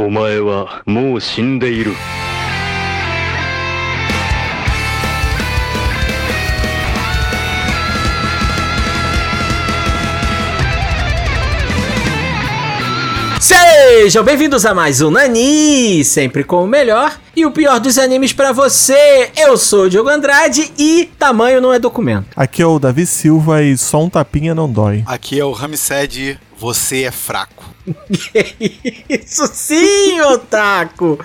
お前はもう死んでいる。 Sejam bem-vindos a mais um Nani, sempre com o melhor e o pior dos animes pra você. Eu sou o Diogo Andrade e tamanho não é documento. Aqui é o Davi Silva e só um tapinha não dói. Aqui é o Ramsed, você é fraco. Isso sim, otaku!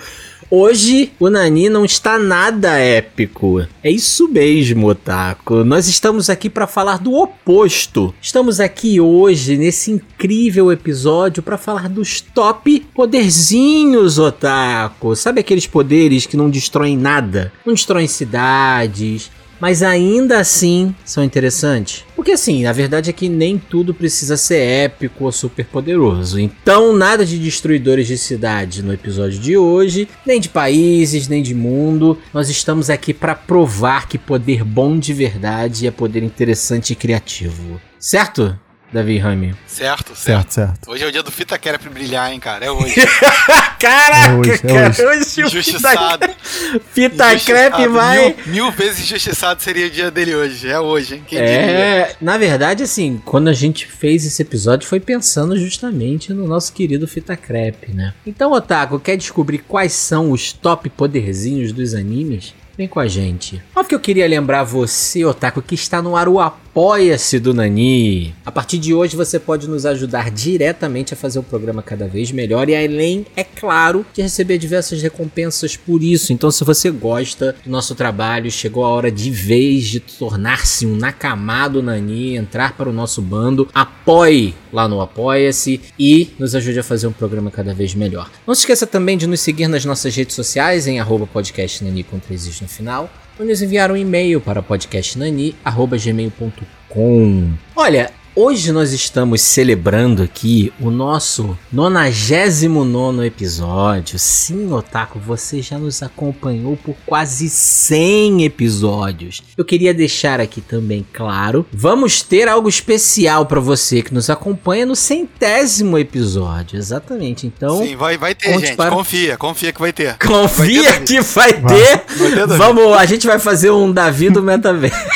Hoje o Nani não está nada épico. É isso mesmo, Otaku. Nós estamos aqui para falar do oposto. Estamos aqui hoje nesse incrível episódio para falar dos top poderzinhos, Otaku. Sabe aqueles poderes que não destroem nada? Não destroem cidades, mas ainda assim são interessantes. Porque assim, a verdade é que nem tudo precisa ser épico ou super poderoso. Então, nada de destruidores de cidade no episódio de hoje, nem de países, nem de mundo. Nós estamos aqui para provar que poder bom de verdade é poder interessante e criativo. Certo? Davi Rami. Certo, certo. Certo, certo. Hoje é o dia do Fita pra brilhar, hein, cara. É hoje. Caraca, É hoje, é cara, hoje. hoje o Injustiçado. Fita, Fita. Crepe vai. Mil, mil vezes injustiçado seria o dia dele hoje. É hoje, hein? Quem diria? É, na verdade, assim, quando a gente fez esse episódio foi pensando justamente no nosso querido Fita Crepe, né? Então, Otaku, quer descobrir quais são os top poderzinhos dos animes? Vem com a gente. Óbvio que eu queria lembrar você, Otaku, que está no ar o Apoia-se do Nani. A partir de hoje você pode nos ajudar diretamente a fazer o programa cada vez melhor e além, é claro, de receber diversas recompensas por isso. Então, se você gosta do nosso trabalho, chegou a hora de vez de tornar-se um Nakamado Nani, entrar para o nosso bando, apoie lá no Apoia-se e nos ajude a fazer um programa cada vez melhor. Não se esqueça também de nos seguir nas nossas redes sociais em arroba podcastnani com três no final ou nos enviar um e-mail para podcastnani.gmail.com. Olha, hoje nós estamos celebrando aqui o nosso 99 episódio. Sim, Otaku, você já nos acompanhou por quase 100 episódios. Eu queria deixar aqui também claro, vamos ter algo especial para você que nos acompanha no centésimo episódio. Exatamente, então... Sim, vai, vai ter, gente. para- Confia, confia que vai ter. Confia Vai ter, que vai ter. Vai ter. Vamos, a gente vai fazer um Davi do metaverso.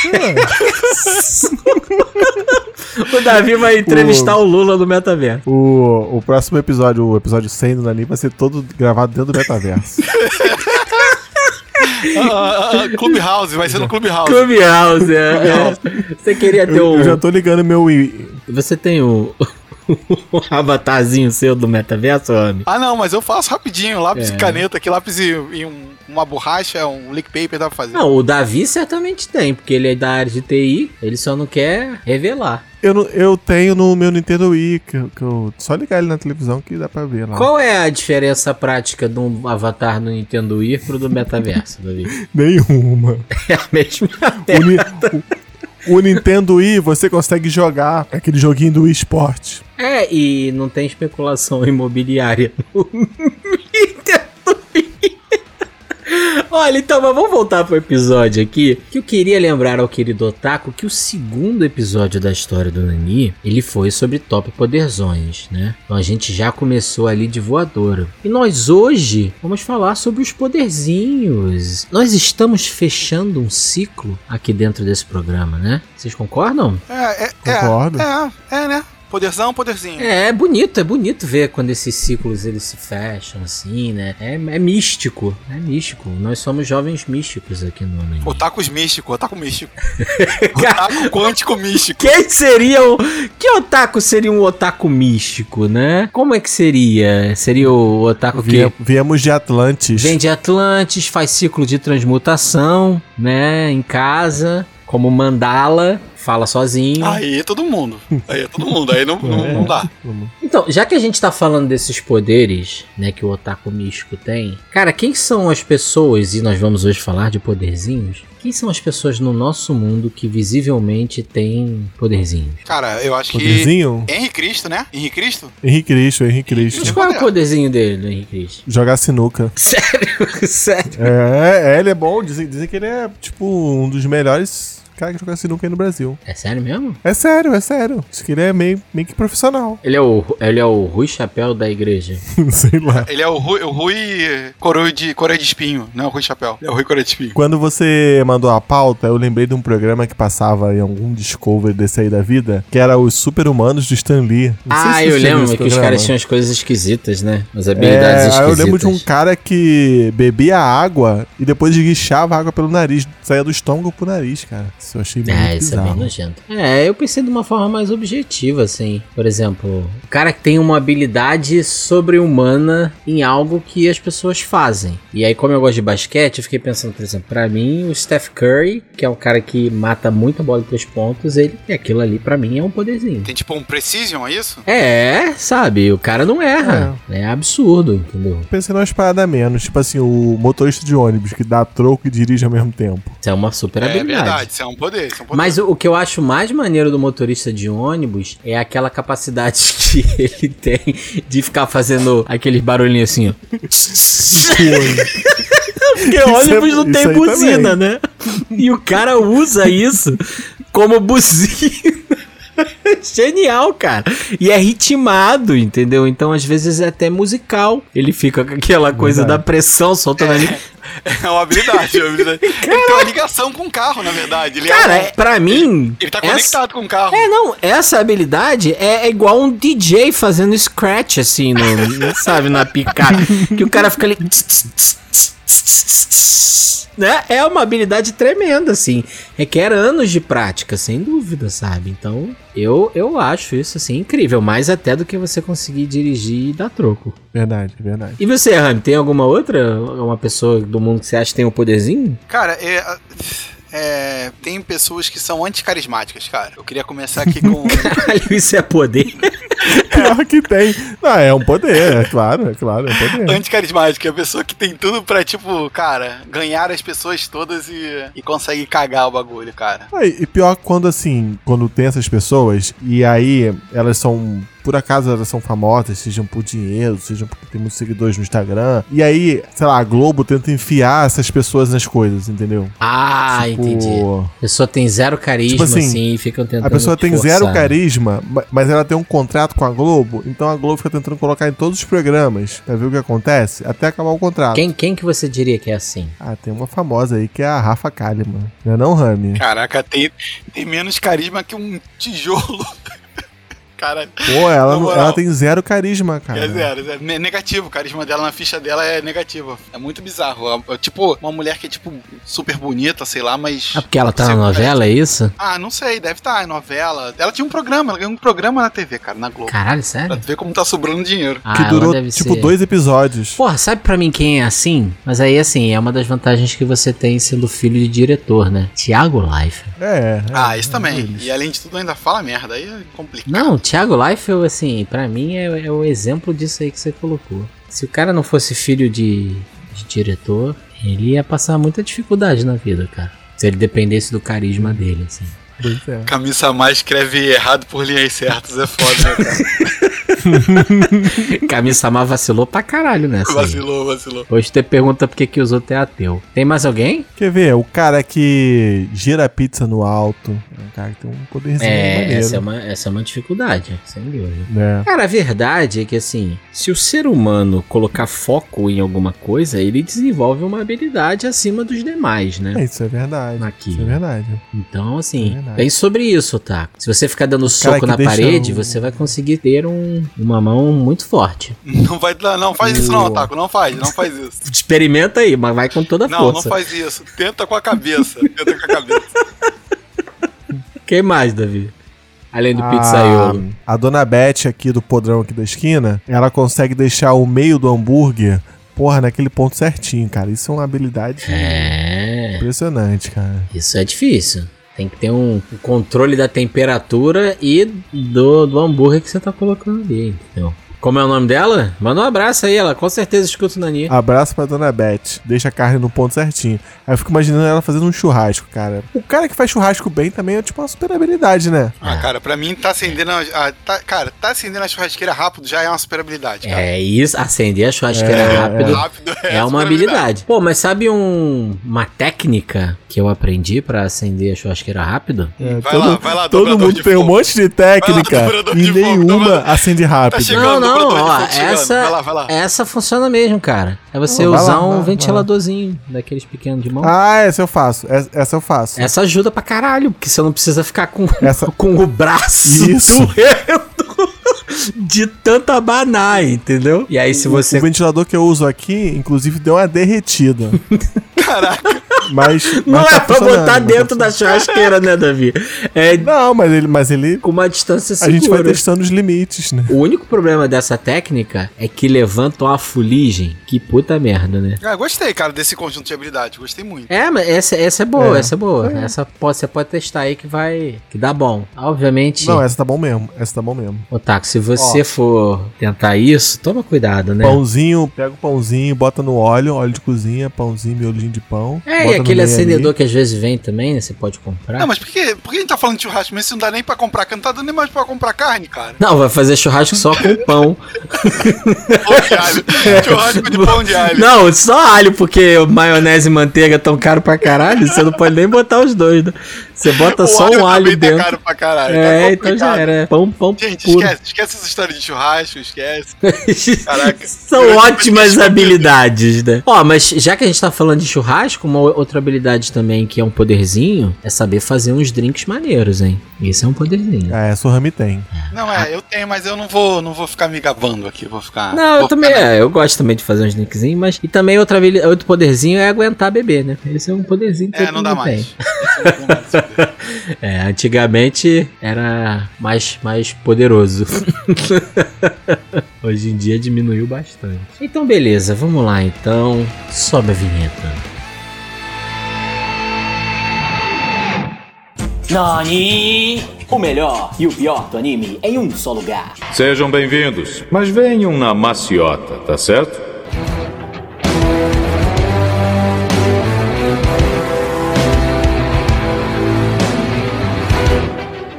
o Davi vai entrevistar o Lula do metaverso. O, o próximo episódio, o episódio 100 do Nani, vai ser todo gravado dentro do metaverso. Ah, ah, ah, Clubhouse, vai ser no Clubhouse. Clubhouse, é, é. Você queria ter eu, um. eu já tô ligando meu. Você tem o. o avatarzinho seu do metaverso, homem? Ah, não, mas eu faço rapidinho. Lápis É. e caneta aqui, lápis e, e um- uma borracha, um lick paper dá pra fazer. Não, o Davi certamente tem, porque ele é da área de TI, ele só não quer revelar. Eu, não- eu tenho no meu Nintendo Wii, que, eu- que eu. Só ligar ele na televisão que dá pra ver lá. Qual é a diferença prática de um avatar no Nintendo Wii pro do metaverso, Davi? Nenhuma. É a mesma O, Ni- o- o Nintendo Wii você consegue jogar aquele joguinho do Wii Sport. É, e não tem especulação imobiliária no. Olha, então, mas vamos voltar pro episódio aqui. Que eu queria lembrar ao querido Otaku que o segundo episódio da história do Nani, ele foi sobre top poderzões, né? Então a gente já começou ali de voadora. E nós hoje vamos falar sobre os poderzinhos. Nós estamos fechando um ciclo aqui dentro desse programa, né? Vocês concordam? É, é, Concordo. É, é, é, né? Poderzão, poderzinho. É, é bonito, é bonito ver quando esses ciclos eles se fecham assim, né? É, é místico, é místico. Nós somos jovens místicos aqui no anime. Otakus místico, otaku místico. otaku quântico místico. Quem seria o. Que otaku seria um otaku místico, né? Como é que seria? Seria o otaku que Vie- viemos de Atlantis. vem de Atlantis, faz ciclo de transmutação, né? Em casa, como mandala, fala sozinho. Aí é todo mundo. Aí é todo mundo. Aí não, não, não dá. Então, já que a gente tá falando desses poderes, né, que o otaku místico tem, cara, quem são as pessoas, e nós vamos hoje falar de poderzinhos, quem são as pessoas no nosso mundo que visivelmente têm poderzinhos? Cara, eu acho Poderzinho? que. Henrique Cristo, né? Henrique Cristo? Henrique Cristo, Henrique Mas Cristo. qual é o poder. poderzinho dele, do Henrique Cristo? Jogar sinuca. Sério? Sério? É, é, ele é bom. Dizem, dizem que ele é, tipo, um dos melhores cara que joga sinuca aí no Brasil. É sério mesmo? É sério, é sério. Acho que ele é meio, meio que profissional. Ele é o, ele é o Rui Chapéu da igreja. Sei lá. Ele é o Rui, o Rui coroa de, coroa de espinho, não é o Rui Chapéu. É o Rui Coroa de espinho. Quando você mandou a pauta, eu lembrei de um programa que passava em algum Discovery desse aí da vida, que era os Super-Humanos do Stan Lee. Não sei ah, se eu lembro que os programa. caras tinham as coisas esquisitas, né? As habilidades É, esquisitas. eu lembro de um cara que bebia água e depois esguichava água pelo nariz. Saía do estômago pro nariz, cara. Isso eu achei muito É, isso é bem nojento. É, eu pensei de uma forma mais objetiva, assim. Por exemplo, o cara que tem uma habilidade sobre-humana em algo que as pessoas fazem. E aí, como eu gosto de basquete, eu fiquei pensando, por exemplo, pra mim, o Steph Curry, que é um cara que mata muita bola de três pontos, ele, aquilo ali pra mim é um poderzinho. Tem tipo um Precision, é isso? É, sabe, o cara não erra. É, absurdo, entendeu? Pensei numa parada menos, tipo assim, o motorista de ônibus que dá troco e dirige ao mesmo tempo. Isso é uma super É habilidade. verdade, isso é um poder, isso é um poder. Mas o, o que eu acho mais maneiro do motorista de ônibus é aquela capacidade que ele tem de ficar fazendo aqueles barulhinhos assim, ó. Porque Isso ônibus é- não tem buzina, também. né? E o cara usa isso como buzina. Genial, cara. E é ritmado, entendeu? Então, às vezes, é até musical. Ele fica com aquela coisa Verdade. da pressão soltando ali. É uma habilidade, é uma habilidade. Ele tem uma ligação com o carro, na verdade. Ele Cara, é, é- pra mim. ele tá essa- conectado com o carro. É, não, essa habilidade é, é igual um DJ fazendo scratch, assim, no, no- sabe, na picada. que o cara fica ali. Né? É uma habilidade tremenda, assim. Requer anos de prática, sem dúvida, sabe? Então, eu, eu acho isso, assim, incrível. Mais até do que você conseguir dirigir e dar troco. Verdade, verdade. E você, Rami, tem alguma outra? Uma pessoa do mundo que você acha que tem um poderzinho? Cara, é, é, tem pessoas que são anticarismáticas, cara. Eu queria começar aqui com. Caralho, isso é poder? Claro que tem. Não, é um poder, é claro, é claro, é um poder. Anticarismática, é a pessoa que tem tudo pra, tipo, cara, ganhar as pessoas todas e, e consegue cagar o bagulho, cara. Ah, e pior quando assim, quando tem essas pessoas e aí elas são, por acaso elas são famosas, sejam por dinheiro, sejam porque tem muitos seguidores no Instagram. E aí, sei lá, a Globo tenta enfiar essas pessoas nas coisas, entendeu? Ah, Tipo, entendi. A pessoa tem zero carisma, Tipo assim, assim, e ficam tentando. A pessoa tem forçar. zero carisma, ma- mas ela tem um contrato com a Globo, então a Globo fica tentando colocar em todos os programas pra ver o que acontece, até acabar o contrato. Quem, quem que você diria que é assim? Ah, tem uma famosa aí que é a Rafa Kalimann. Não é não, Rami? Caraca, tem, tem menos carisma que um tijolo. Cara, Pô, ela, não- ela tem zero carisma, cara. é zero, zero. Ne- Negativo, o carisma dela na ficha dela é negativo. É muito bizarro. É, é tipo, uma mulher que é, tipo, super bonita, sei lá, mas. Ah, porque ela tá na novela, é isso? Ah, não sei, deve estar em novela. Ela tinha um programa, ela ganhou um programa na TV, cara, na Globo. Caralho, Pra sério? tu ver como tá sobrando dinheiro. Ah, que durou, deve tipo, ser- dois episódios. Porra, sabe pra mim quem é assim? Mas aí, assim, é uma das vantagens que você tem sendo filho de diretor, né? Tiago Life. É. é, Ah, isso também. eles. E além de tudo, ainda fala merda. Aí é complicado. Não, Tiago Life, assim, pra mim é, é o exemplo disso aí que você colocou. Se o cara não fosse filho de, de diretor, ele ia passar muita dificuldade na vida, cara. Se ele dependesse do carisma dele, assim. Pois é. Camisa mais escreve errado por linhas certas, é foda, né, cara? Kami-sama vacilou pra caralho nessa. aí. vacilou, vacilou. Hoje você pergunta por que, que os outros é ateu. Tem mais alguém? Quer ver? O cara que gira a pizza no alto. É um cara que tem um poderzinho É, maneiro. essa é, uma, essa é uma dificuldade, sem dúvida. né? Cara, a verdade é que assim, se o ser humano colocar foco em alguma coisa, ele desenvolve uma habilidade acima dos demais, né? É, isso é verdade. Aqui. Isso é verdade. Então, É assim, verdade. bem sobre isso, tá? Se você ficar dando soco na parede, o- você vai conseguir ter um- uma mão muito forte. Não vai não, não faz isso não, Taco. Não faz, não faz isso. Experimenta aí, mas vai com toda a Não, não força. faz isso. Tenta com a cabeça. Tenta com a cabeça. Quem mais, Davi? Além do a, pizzaiolo. a dona Beth aqui do podrão aqui da esquina, ela consegue deixar o meio do hambúrguer, porra, naquele ponto certinho, cara. Isso é uma habilidade É. impressionante, cara. Isso é difícil. Tem que ter um, controle da temperatura e do, do hambúrguer que você tá colocando ali, entendeu? Como é o nome dela? Manda um abraço aí, ela com certeza escuta o Nani. Abraço pra dona Beth. Deixa a carne no ponto certinho. Aí eu fico imaginando ela fazendo um churrasco, cara. O cara que faz churrasco bem também é tipo uma super habilidade, né? Ah, cara, pra mim tá acendendo. A, a- tá- cara, tá acendendo a churrasqueira rápido já é uma super habilidade. Cara. É isso, acender a churrasqueira É, rápido. Rápido É uma super habilidade. Pô, mas sabe um, uma técnica que eu aprendi pra acender a churrasqueira rápido? É, Vai todo, lá, vai lá, todo mundo de tem um fogo. monte de técnica lá, e de fogo, nenhuma dobrador. acende Tá rápido. chegando. Não, não, de ó, essa, Vai lá, vai lá. essa funciona mesmo, cara. É você Não, vai usar lá, um ventiladorzinho daqueles pequenos de mão. Ah, essa eu faço. Essa, essa eu faço. Essa ajuda pra caralho, porque você não precisa ficar com, Essa- com o braço Isso. doendo de tanta abanar, entendeu? E aí se O você... ventilador que eu uso aqui, inclusive, deu uma derretida. Caraca. Mas. Não mas é tá pra botar mas dentro tá da churrasqueira, né, Davi? É Não, mas ele, mas ele. com uma distância A segura. gente vai testando os limites, né? O único problema dessa técnica é que levanta uma fuligem. Que puta merda, né? Ah, gostei, cara, desse conjunto de habilidades. Gostei muito. É, mas essa, essa é boa, É. essa é boa. Essa pode, você pode testar aí que vai. que dá bom. Obviamente. Não, essa tá bom mesmo. Essa tá bom mesmo. Otaku, se você for tentar isso, toma cuidado, né? Pãozinho, pega o pãozinho, bota no óleo, óleo de cozinha, pãozinho, miolinho de pão. É, aquele acendedor ali. que às vezes vem também, né? Você pode comprar. Não, mas por que, por que a gente tá falando de churrasco mesmo se não dá nem pra comprar carne? Não tá dando nem mais pra comprar carne, cara. Não, vai fazer churrasco só com pão. Pão de alho. churrasco de pão de alho. Não, só alho, porque maionese e manteiga tão caro pra caralho, você não pode nem botar os dois. né? Você bota O só um alho tá dentro. caro pra caralho. é, tá então já era. Pão, pão Gente, puro. esquece, esquece essa história de churrasco, esquece. Caraca. São ótimas habilidades, né? Ó, mas já que a gente tá falando de churrasco, uma outra habilidade também que é um poderzinho é saber fazer uns drinks maneiros, hein? Esse é um poderzinho. É, Sorrami tem. Não, é, eu tenho, mas eu não vou, não vou ficar me gabando aqui. Vou ficar. Não, eu vou também, ficar- é, eu gosto também de fazer uns drinkzinhos, mas. E também outra, outro poderzinho é aguentar beber, né? Esse é um poderzinho que É, todo não dá mundo mais. tem. Esse não dá mais. É, antigamente era mais, mais poderoso. Hoje em dia diminuiu bastante. Então, beleza, vamos lá então. Sobe a vinheta. Nani! O melhor e o pior do anime em um só lugar. Sejam bem-vindos, mas venham na maciota, tá certo?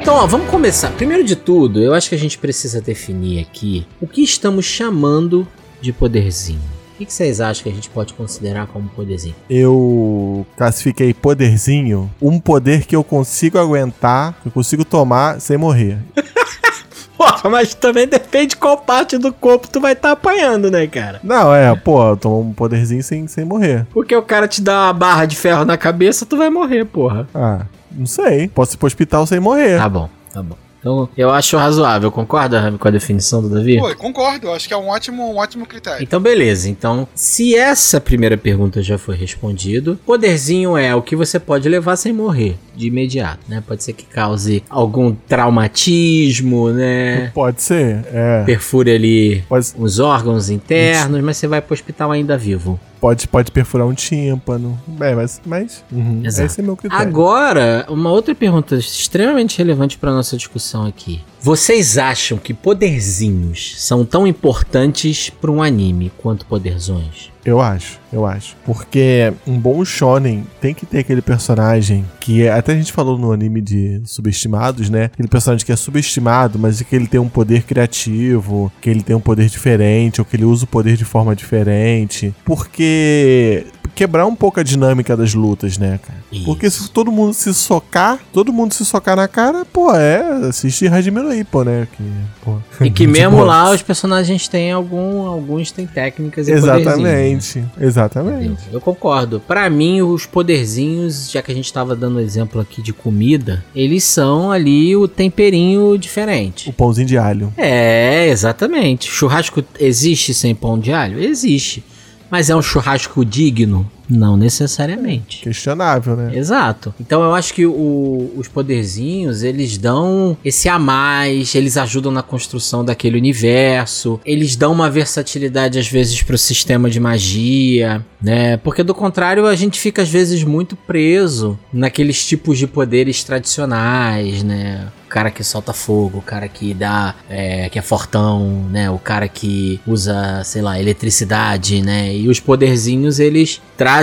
Então, ó, vamos começar. Primeiro de tudo, eu acho que a gente precisa definir aqui o que estamos chamando de poderzinho. O que que vocês acham que a gente pode considerar como poderzinho? Eu classifiquei poderzinho, um poder que eu consigo aguentar, que eu consigo tomar sem morrer. Porra, mas também depende qual parte do corpo tu vai estar apanhando, né, cara? Não, é, pô, eu tomo um poderzinho sem, sem morrer. Porque o cara te dá uma barra de ferro na cabeça, tu vai morrer, porra. Ah, não sei. Posso ir pro hospital sem morrer. Tá bom, tá bom. Então, eu acho razoável. Concorda, Rami, com a definição do Davi? Pô, eu concordo, eu acho que é um ótimo, um ótimo critério. Então, beleza. Então, se essa primeira pergunta já foi respondida, poderzinho é o que você pode levar sem morrer de imediato, né? Pode ser que cause algum traumatismo, né? Pode ser, é. Perfure ali Pode, os órgãos internos, mas você vai pro hospital ainda vivo. Pode, pode perfurar um tímpano. É, mas. mas uhum, esse é meu critério. Agora, uma outra pergunta extremamente relevante para nossa discussão aqui. Vocês acham que poderzinhos são tão importantes para um anime quanto poderzões? Eu acho, eu acho. Porque um bom shonen tem que ter aquele personagem que é, até a gente falou no anime de subestimados, né? Aquele personagem que é subestimado, mas que ele tem um poder criativo, que ele tem um poder diferente, ou que ele usa o poder de forma diferente. Porque quebrar um pouco a dinâmica das lutas, né, cara? Porque se todo mundo se socar, todo mundo se socar na cara, pô, é, assiste Hajime no Ippo, né? Que, pô, E que mesmo lá os personagens têm algum, alguns têm técnicas e poderzinhos, né? Exatamente, exatamente. Eu concordo. Pra mim, os poderzinhos, já que a gente tava dando exemplo aqui de comida, eles são ali o temperinho diferente. O pãozinho de alho. É, exatamente. Churrasco existe sem pão de alho? Existe. Mas é um churrasco digno? Não necessariamente. Questionável, né? Exato. Então eu acho que o- os poderzinhos, eles dão esse a mais, eles ajudam na construção daquele universo, eles dão uma versatilidade às vezes pro sistema de magia, né? Porque do contrário, a gente fica às vezes muito preso naqueles tipos de poderes tradicionais, né? O cara que solta fogo, o cara que dá, é, que é fortão, né? O cara que usa, sei lá, eletricidade, né? E os poderzinhos, eles trazem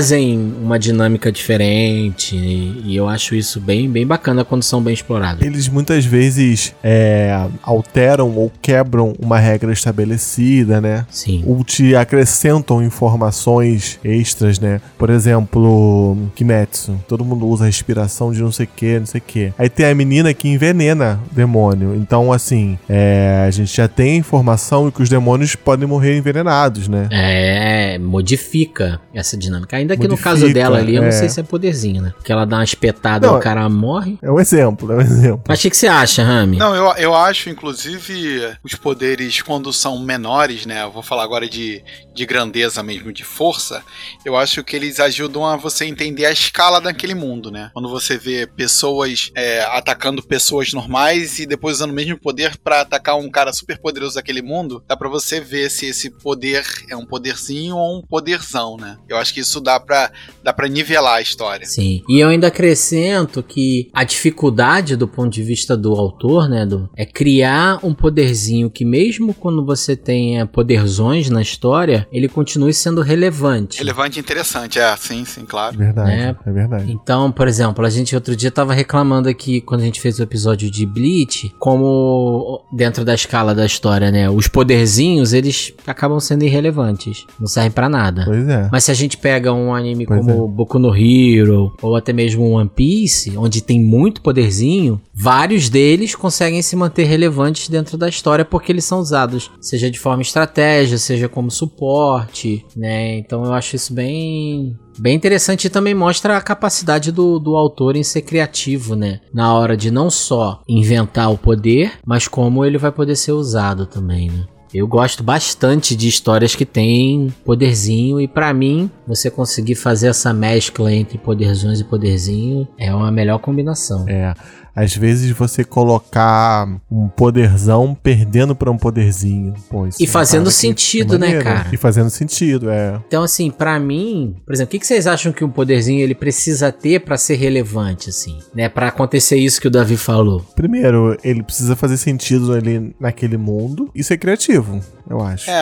uma dinâmica diferente e, e eu acho isso bem, bem bacana quando são bem explorados. Eles muitas vezes é, alteram ou quebram uma regra estabelecida, né? Sim. Ou te acrescentam informações extras, né? Por exemplo, Kimetsu. Todo mundo usa respiração de não sei o que, não sei o que. Aí tem a menina que envenena o demônio. Então, assim, é, a gente já tem informação que os demônios podem morrer envenenados, né? É, modifica essa dinâmica. Ainda que no Modifica, caso dela ali, eu não é. sei se é poderzinho, né? Porque ela dá uma espetada e Não, o cara morre. É um exemplo, é um exemplo. Mas o que, que você acha, Rami? Não, eu, eu acho, inclusive, os poderes, quando são menores, né? Eu vou falar agora de, de grandeza mesmo, de força. Eu acho que eles ajudam a você entender a escala daquele mundo, né? Quando você vê pessoas é, atacando pessoas normais e depois usando o mesmo poder pra atacar um cara super poderoso daquele mundo, dá pra você ver se esse poder é um poderzinho ou um poderzão, né? Eu acho que isso dá pra, dá pra nivelar a história. Sim. E eu ainda acrescento que a dificuldade do ponto de vista do autor, né, do, é criar um poderzinho que mesmo quando você tenha poderzões na história, ele continue sendo relevante. Relevante e interessante, é, sim, sim, claro. Verdade, É. é verdade. Então, por exemplo, a gente outro dia tava reclamando aqui, quando a gente fez o episódio de Bleach, como dentro da escala da história, né, os poderzinhos, eles acabam sendo irrelevantes. Não servem pra nada. Pois é. Mas se a gente pega um anime Pois como Boku no Hero, ou até mesmo One Piece, onde tem muito poderzinho, vários deles conseguem se manter relevantes dentro da história porque eles são usados, seja de forma estratégia, seja como suporte, né? Então eu acho isso bem Bem interessante e também mostra a capacidade do, do autor em ser criativo, né? Na hora de não só inventar o poder, mas como ele vai poder ser usado também, né? Eu gosto bastante de histórias que tem poderzinho e pra mim você conseguir fazer essa mescla entre poderzões e poderzinho é uma melhor combinação. É. Às vezes você colocar um poderzão perdendo pra um poderzinho. Pô, isso E é fazendo que sentido, é né, cara? E fazendo sentido, é. Então assim, pra mim, por exemplo, o que, que vocês acham que um poderzinho ele precisa ter pra ser relevante assim, né? Para acontecer isso que o Davi falou. Primeiro, ele precisa fazer sentido ali naquele mundo e ser criativo, eu acho. É,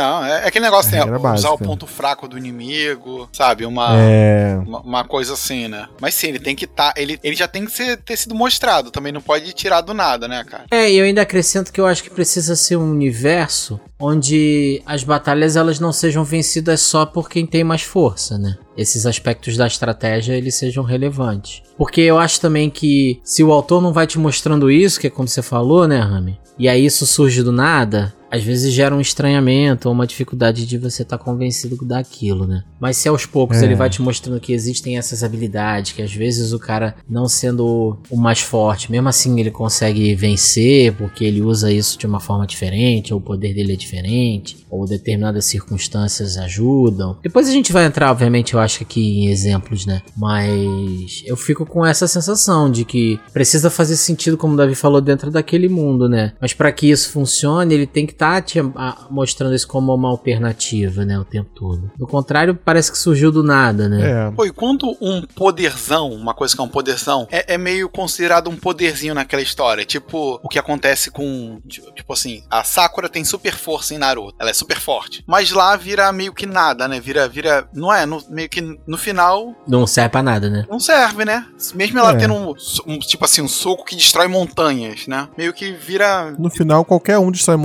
é aquele negócio, É né? regra Usar o ponto fraco do inimigo, sabe? Uma, É. uma, uma coisa assim, né? Mas sim, ele tem que estar. ele, ele já tem que ser, ter sido mostrado, também não pode tirar do nada, né, cara? É, e eu ainda acrescento que eu acho que precisa ser um universo onde as batalhas elas não sejam vencidas só por quem tem mais força, né? Esses aspectos da estratégia eles sejam relevantes. Porque eu acho também que se o autor não vai te mostrando isso, que é como você falou, né, Rami? E aí isso surge do nada, às vezes gera um estranhamento ou uma dificuldade de você estar convencido daquilo, né? Mas se aos poucos É. ele vai te mostrando que existem essas habilidades, que às vezes o cara, não sendo o mais forte, mesmo assim ele consegue vencer porque ele usa isso de uma forma diferente, ou o poder dele é diferente, ou determinadas circunstâncias ajudam. Depois a gente vai entrar, obviamente, eu acho aqui em exemplos, né? Mas eu fico com essa sensação de que precisa fazer sentido, como o Davi falou, dentro daquele mundo, né? Mas para que isso funcione, ele tem que estar te a- mostrando isso como uma alternativa, né? O tempo todo. Do contrário, parece que surgiu do nada, né? É. Pô, e quando um poderzão, uma coisa que é um poderzão, é, é meio considerado um poderzinho naquela história. Tipo, o que acontece com. Tipo, tipo assim, a Sakura tem super força em Naruto. Ela é super forte. Mas lá vira meio que nada, né? Vira. vira não é? No- meio que no final Não serve pra nada, né? não serve, né? Mesmo ela É. tendo um, um, tipo assim, um soco que destrói montanhas, né? Meio que vira. No final, qualquer um destrói é?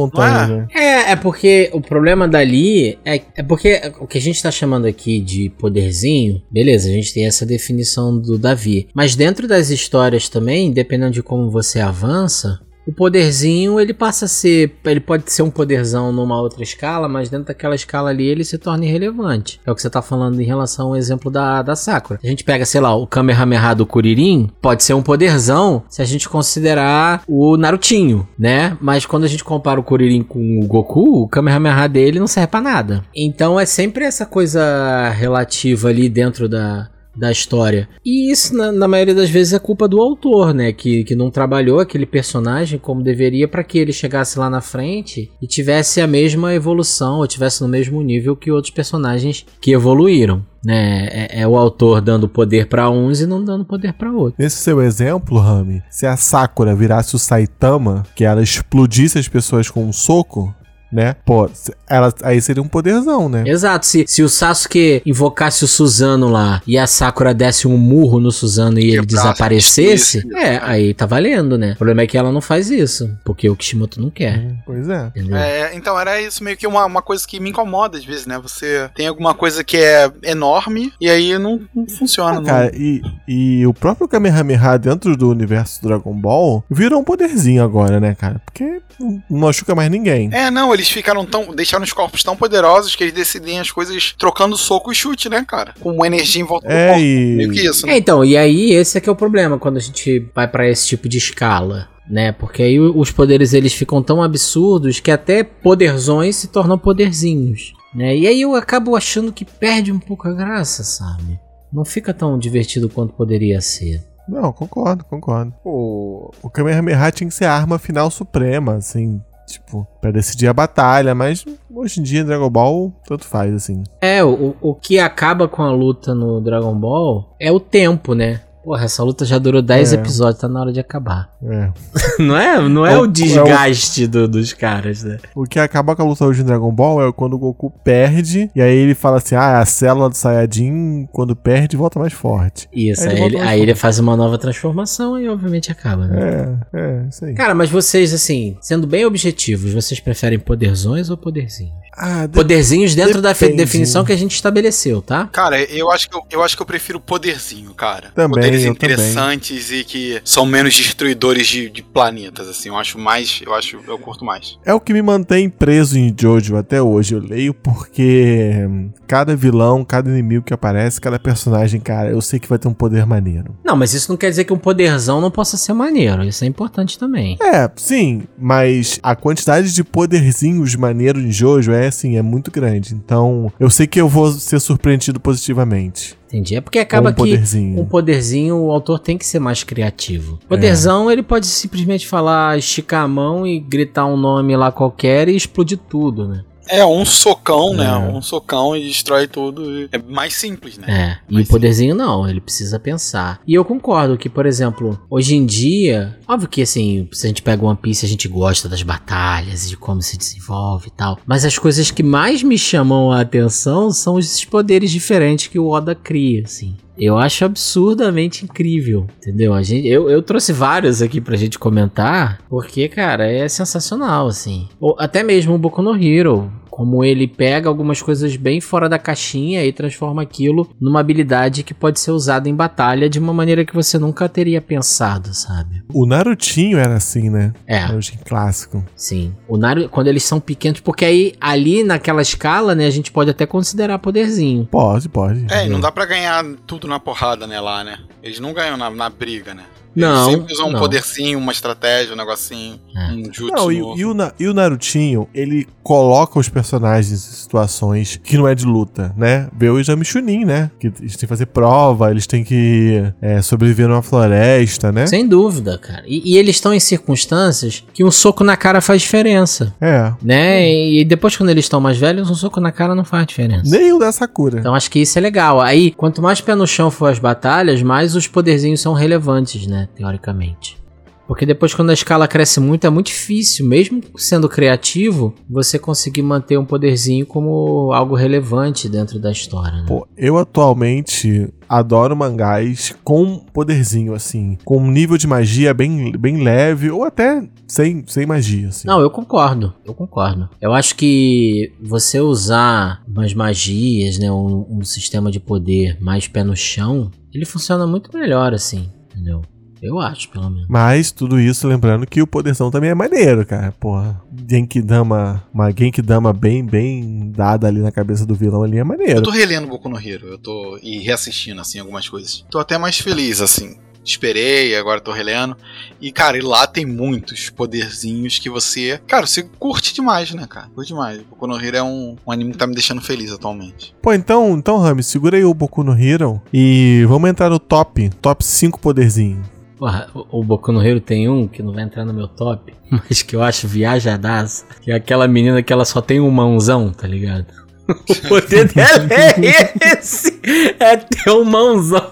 Né? É, é porque o problema dali é, é porque o que a gente tá chamando aqui de poderzinho, beleza, a gente tem essa definição do Davi. Mas dentro das histórias também, dependendo de como você avança, o poderzinho ele passa a ser. Ele pode ser um poderzão numa outra escala, mas dentro daquela escala ali ele se torna irrelevante. É o que você tá falando em relação ao exemplo da, da Sakura. A gente pega, sei lá, o Kamehameha do Kuririn, pode ser um poderzão se a gente considerar o Narutinho, né? Mas quando a gente compara o Kuririn com o Goku, o Kamehameha dele não serve pra nada. Então é sempre essa coisa relativa ali dentro da, da história. E isso, na, na, maioria das vezes, é culpa do autor, né? Que, que não trabalhou aquele personagem como deveria para que ele chegasse lá na frente e tivesse a mesma evolução, ou tivesse no mesmo nível que outros personagens que evoluíram. Né, é, é o autor dando poder para uns e não dando poder para outros. Nesse seu exemplo, Rami, se a Sakura virasse o Saitama, que ela explodisse as pessoas com um soco, né? Pô, ela, aí seria um poderzão, né? Exato. Se, se o Sasuke invocasse o Suzano lá e a Sakura desse um murro no Suzano e, ele desaparecesse, isso. é, aí tá valendo, né? O problema é que ela não faz isso, porque o Kishimoto não quer. Hum, pois é. é. Então era isso meio que uma, uma coisa que me incomoda às vezes, né? Você tem alguma coisa que é enorme e aí não, não funciona. Ah, cara, e, e o próprio Kamehameha dentro do universo Dragon Ball virou um poderzinho agora, né, cara? Porque não machuca mais ninguém. É, não, ele eles ficaram tão. deixaram os corpos tão poderosos que eles decidem as coisas trocando soco e chute, né, cara? Com uma energia em volta é, do corpo. E... Meio que isso, né? É, então, e aí esse é que é o problema quando a gente vai para esse tipo de escala. Né, porque aí os poderes eles ficam tão absurdos que até poderzões se tornam poderzinhos. Né? E aí eu acabo achando que perde um pouco a graça, sabe? Não fica tão divertido quanto poderia ser. Não, concordo, concordo. O, o Kamehameha tinha que ser a arma final suprema, assim tipo, para decidir a batalha, mas hoje em dia Dragon Ball tanto faz, assim. É, o, o que acaba com a luta no Dragon Ball é o tempo, né? Porra, essa luta já durou 10 é. episódios, tá na hora de acabar. É. não é, não é o, o desgaste é o, do, dos caras, né? O que acaba com a luta hoje em Dragon Ball é quando o Goku perde, e aí ele fala assim: ah, a célula do Saiyajin, quando perde, volta mais forte. Isso, aí, ele, aí ele, faz uma nova transformação e obviamente acaba, né? É, é, isso aí. Cara, mas vocês, assim, sendo bem objetivos, vocês preferem poderzões ou poderzinhos? Ah, de... Poderzinhos dentro Depende. da definição que a gente estabeleceu, tá? Cara, eu acho que eu, eu acho que eu prefiro poderzinho, cara. Também, Poderes interessantes também. e que são menos destruidores de, de, planetas, assim. Eu acho mais. Eu acho. Eu curto mais. É o que me mantém preso em Jojo até hoje. Eu leio porque cada vilão, cada inimigo que aparece, cada personagem, cara, eu sei que vai ter um poder maneiro. Não, mas isso não quer dizer que um poderzão não possa ser maneiro. Isso é importante também. É, sim, mas a quantidade de poderzinhos maneiros em Jojo é assim, é muito grande. Então, eu sei que eu vou ser surpreendido positivamente. Entendi. É porque acaba um que poderzinho. um poderzinho o autor tem que ser mais criativo. Poderzão, é. ele pode simplesmente falar, esticar a mão e gritar um nome lá qualquer e explodir tudo, né? É, um socão, né? é. né? Um socão e destrói tudo. É mais simples, né? É. Mais e o poderzinho simples. não, ele precisa pensar. E eu concordo que, por exemplo, hoje em dia, óbvio que assim, se a gente pega One Piece, a gente gosta das batalhas, de como se desenvolve e tal. Mas as coisas que mais me chamam a atenção são esses poderes diferentes que o Oda cria, assim. Eu acho absurdamente incrível, entendeu? A gente, eu, eu trouxe vários aqui pra gente comentar, porque, cara, é sensacional, assim. Ou até mesmo o Boku no Hero, como ele pega algumas coisas bem fora da caixinha e transforma aquilo numa habilidade que pode ser usada em batalha de uma maneira que você nunca teria pensado, sabe? O Narutinho era assim, né? É. Narutinho clássico. Sim. O Naruto, quando eles são pequenos, porque aí ali naquela escala, né, a gente pode até considerar poderzinho. Pode, pode. É, e não dá para ganhar tudo na porrada, né, lá, né? Eles não ganham na, na briga, né? Não. Eles sempre usam não. um poderzinho, uma estratégia, um negocinho, é. um jutsu. Não, e, e, o, e o Narutinho, ele coloca os personagens em situações que não é de luta, né? Vê o Exame Chunin, né? Que eles têm que fazer prova, eles têm que é, sobreviver numa floresta, né? Sem dúvida, cara. E, e eles estão em circunstâncias que um soco na cara faz diferença. É. Né? E depois, quando eles estão mais velhos, um soco na cara não faz diferença. Nem o da Sakura. Então acho que isso é legal. Aí, quanto mais pé no chão for as batalhas, mais os poderzinhos são relevantes, né? Teoricamente. Porque depois, quando a escala cresce muito, é muito difícil, mesmo sendo criativo, você conseguir manter um poderzinho como algo relevante dentro da história. Né? Pô, eu atualmente adoro mangás com poderzinho, assim, com um nível de magia bem, bem leve, ou até sem, sem magia, assim. Não, eu concordo, eu concordo. Eu acho que você usar umas magias, né, um, um sistema de poder mais pé no chão, ele funciona muito melhor, assim, entendeu? Eu acho, pelo menos. Mas tudo isso lembrando que o poderzão também é maneiro, cara. Porra, Genkidama, uma Genkidama bem, bem dada ali na cabeça do vilão ali é Eu maneiro. tô relendo Boku no Hero, eu tô e reassistindo assim algumas coisas. Tô até mais feliz assim. Esperei, agora tô relendo. E cara, e lá tem muitos poderzinhos que você, cara, você curte demais, né, cara? Curte demais. Boku no Hero é um, um anime que tá me deixando feliz atualmente. Pô, então, então Rami, segura aí o Boku no Hero e vamos entrar no top, top 5 poderzinho. Porra, o o Boku no Hero tem um que não vai entrar no meu top, mas que eu acho viajadaço. Que é aquela menina que ela só tem um mãozão, tá ligado? O poder dela é esse! É ter um mãozão.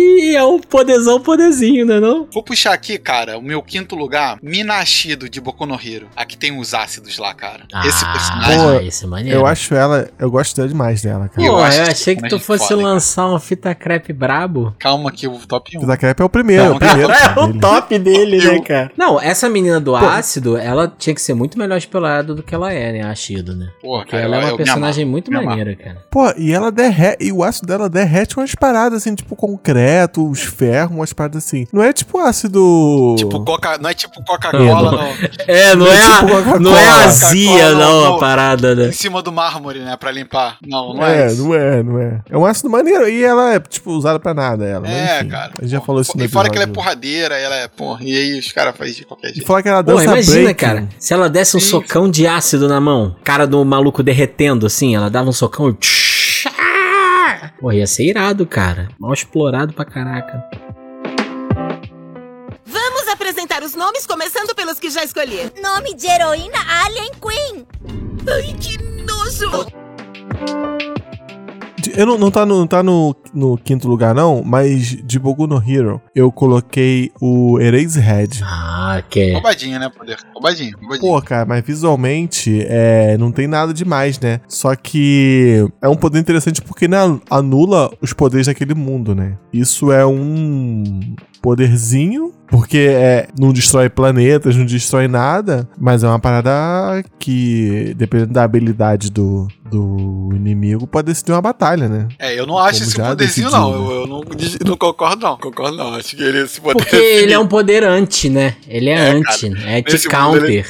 E é um poderzão, poderzinho, né não? Vou puxar aqui, cara, o meu quinto lugar, Minashido de Boku no Hero. Aqui tem os ácidos lá, cara. Esse ah, personagem. Pô, esse é maneiro. Eu acho ela, eu gosto demais dela, cara. Eu Pô, eu, acho esse achei que tu fosse foda, cara. lançar uma fita crepe brabo. Calma que o top 1. O Zakrep é o primeiro, é o primeiro. cara, dele. top dele, né, cara? Não, essa menina do ácido, ela tinha que ser muito melhor explorada do que ela é, né, a Shido, né? Porra, Porque cara, ela é eu- uma eu personagem muito maneira, cara. Pô, e ela derrete, e o ácido dela derrete umas paradas assim, tipo concreto, os ferros, umas paradas assim. Não é tipo ácido. Tipo, Coca, não é tipo Coca-Cola não. no- É, não, Não é é, tipo a- Coca-Cola. não é azia, não, no- a parada, né? em cima do mármore, né, pra limpar. Não, não é, é, isso. não é, não é. É um ácido maneiro e ela é, tipo, usada pra nada, ela. mas É, enfim, cara. A gente já Pô, falou isso no E fora que ela é porradeira, ela é, porra, e aí os caras fazem de qualquer E jeito. fala que ela Pô, dança imagina, break. cara, se ela desse um Sim. socão de ácido na mão, cara do maluco derretendo assim, ela dava um socão e. Pô, ia ser irado, cara. Mal explorado pra caraca. Vamos apresentar os nomes, começando pelos que já escolhi. Nome de heroína Alien Queen. Ai, que nojo! Eu não, não tá, no, não tá no, no quinto lugar, não, mas de Boku no Hero eu coloquei o Eraserhead. Ah, que é. Roubadinha, né, poder? Roubadinho, roubadinho. Pô, cara, mas visualmente é, não tem nada demais, né? Só que é um poder interessante porque né, anula os poderes daquele mundo, né? Isso é um poderzinho, porque é, não destrói planetas, não destrói nada, mas é uma parada que, dependendo da habilidade do, do inimigo, pode decidir uma batalha, né? É, eu não acho Como esse poderzinho, decidiu, não. né? Eu, eu não, não concordo, não. Concordo, não. Acho que ele, esse poder Porque ele é um poder anti, né? Ele é, É, anti, né? é de counter.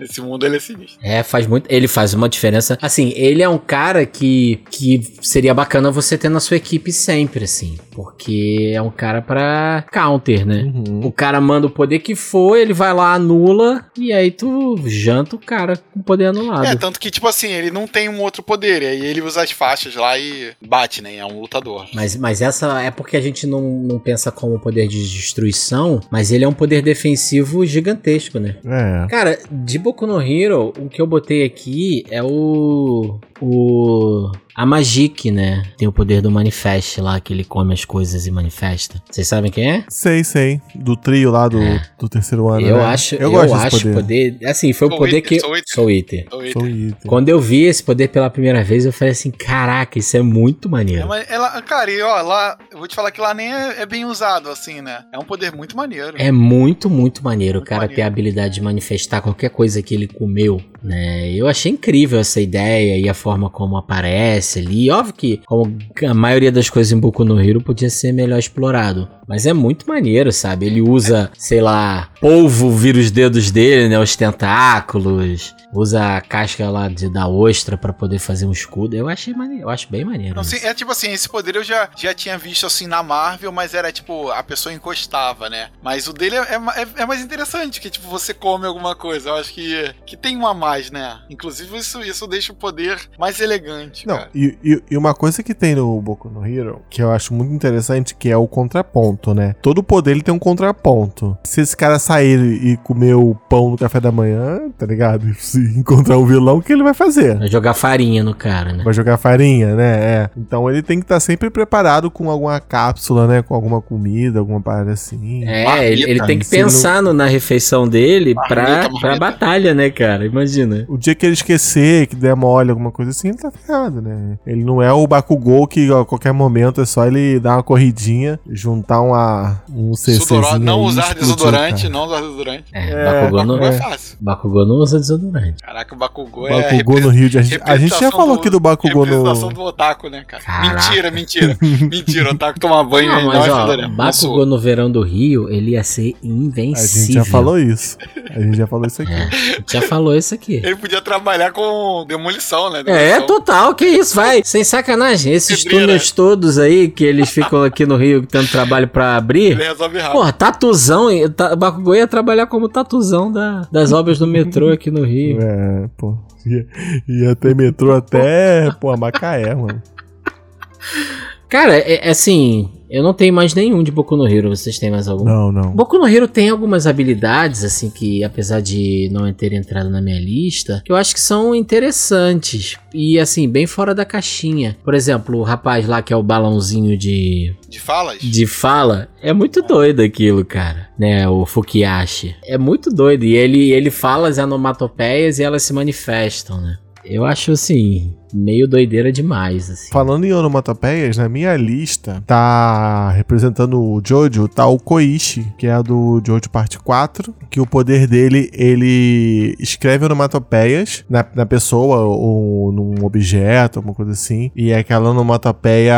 Nesse mundo ele é sinistro. É, faz muito. Ele faz uma diferença. Assim, ele é um cara que, que seria bacana você ter na sua equipe sempre, assim. Porque é um cara pra counter, né? Uhum. O cara manda o poder que for, ele vai lá, anula, e aí tu janta o cara com o poder anulado. É, tanto que, tipo assim, ele não tem um outro poder. E aí ele usa as faixas lá e bate, né? É um lutador. Mas, mas essa é porque a gente não, não pensa como poder de destruição, mas ele é um poder defensivo gigantesco, né? É. Cara, de Boku no Hero, o que eu botei aqui é o. O. A Magic, né? Tem o poder do Manifest lá, que ele come as coisas e manifesta. Vocês sabem quem é? Sei, sei. Do trio lá do, É. do terceiro ano. eu né? acho, eu, gosto desse acho poder. Assim, foi o poder que. Soul Eater. Então, ele- Sou item. Quando eu vi esse poder pela primeira vez, eu falei assim: caraca, isso é muito É, maneiro. mas ela, cara, e ó, lá, eu vou te falar que lá nem é, é bem usado, assim, né? É um poder muito maneiro. É muito, muito maneiro o Muito cara maneiro. ter a habilidade de manifestar qualquer coisa que ele comeu, né? Eu achei incrível essa ideia e a forma como aparece ali. Óbvio que, como a maioria das coisas em Boku no Hero, podia ser melhor explorado. Mas é muito maneiro, sabe? Ele usa, sei lá, polvo vira os dedos dele, né? Os tentáculos. Usa a casca lá de, da ostra pra poder fazer um escudo. Eu achei maneiro, eu acho bem maneiro. Não, é tipo assim, esse poder eu já, já tinha visto assim na Marvel, mas era tipo, a pessoa encostava, né? Mas o dele é, é, é- mais interessante, que tipo, você come alguma coisa. Eu acho que, que tem um a mais, né? Inclusive, isso, isso deixa o poder mais elegante. Não, cara. e, e- e uma coisa que tem no Boku no Hero, que eu acho muito interessante, que é o contraponto, né? Todo poder ele tem um contraponto. Se esse cara sair e comer o pão no café da manhã, tá ligado? Se encontrar um vilão, o que ele vai fazer? Vai jogar farinha no cara, né? Vai jogar farinha, né? É. Então ele tem que estar sempre preparado com alguma cápsula, né? Com alguma comida, alguma parada assim. É, Marmita, ele, ele tem que pensar no- na refeição dele pra, Marmita, pra marmita. batalha, né, cara? Imagina. Imagina. O dia que ele esquecer, que der mole, alguma coisa assim, ele tá ferrado, né? Ele não é o Bakugou que a qualquer momento é só ele dar uma corridinha, juntar uma, um Sudoró- não usar desodorante, cara. não usar desodorante. É, É, Bakugou, não, Não é é, fácil. Bakugou não usa desodorante. Caraca, o Bakugou é. Bakugou no Rio de Janeiro. A gente já falou aqui do Bakugou no... Do Otaku, né, cara? Caraca. Mentira, mentira. mentira, o Otaku toma banho Não, e não mas é ó. Não Bakugou no verão do Rio, ele ia ser A invencível. gente já falou isso. A gente já falou isso aqui. É, a gente já falou isso aqui. Ele podia trabalhar com demolição, né? É, Demolição. total, que isso, vai. Sem sacanagem. Esses Pedreira. túneis todos aí que eles ficam aqui no Rio tendo trabalho pra abrir. Ele resolve rápido. Porra, tatuzão. e- ta- Bakugou ia trabalhar como tatuzão da, das obras do metrô aqui no Rio. É, pô. Ia, ia ter metrô até, pô, Macaé, mano. Cara, é, é assim, eu não tenho mais nenhum de Boku no Hero. Vocês têm mais algum? Não, não. Boku no Hero tem algumas habilidades, assim, que apesar de não ter entrado na minha lista, que eu acho que são interessantes. E, assim, bem fora da caixinha. Por exemplo, o rapaz lá que é o balãozinho de, De falas? de fala, é muito doido aquilo, cara. Né, o Fukiashi. É muito doido. E ele, ele fala as onomatopeias e elas se manifestam, né? Eu acho, assim, meio doideira demais, assim. Falando em onomatopeias, na minha lista tá representando o Jojo, tá o Koichi, que é do Jojo parte 4, que o poder dele, ele escreve onomatopeias na, na pessoa ou num objeto, alguma coisa assim, e aquela onomatopeia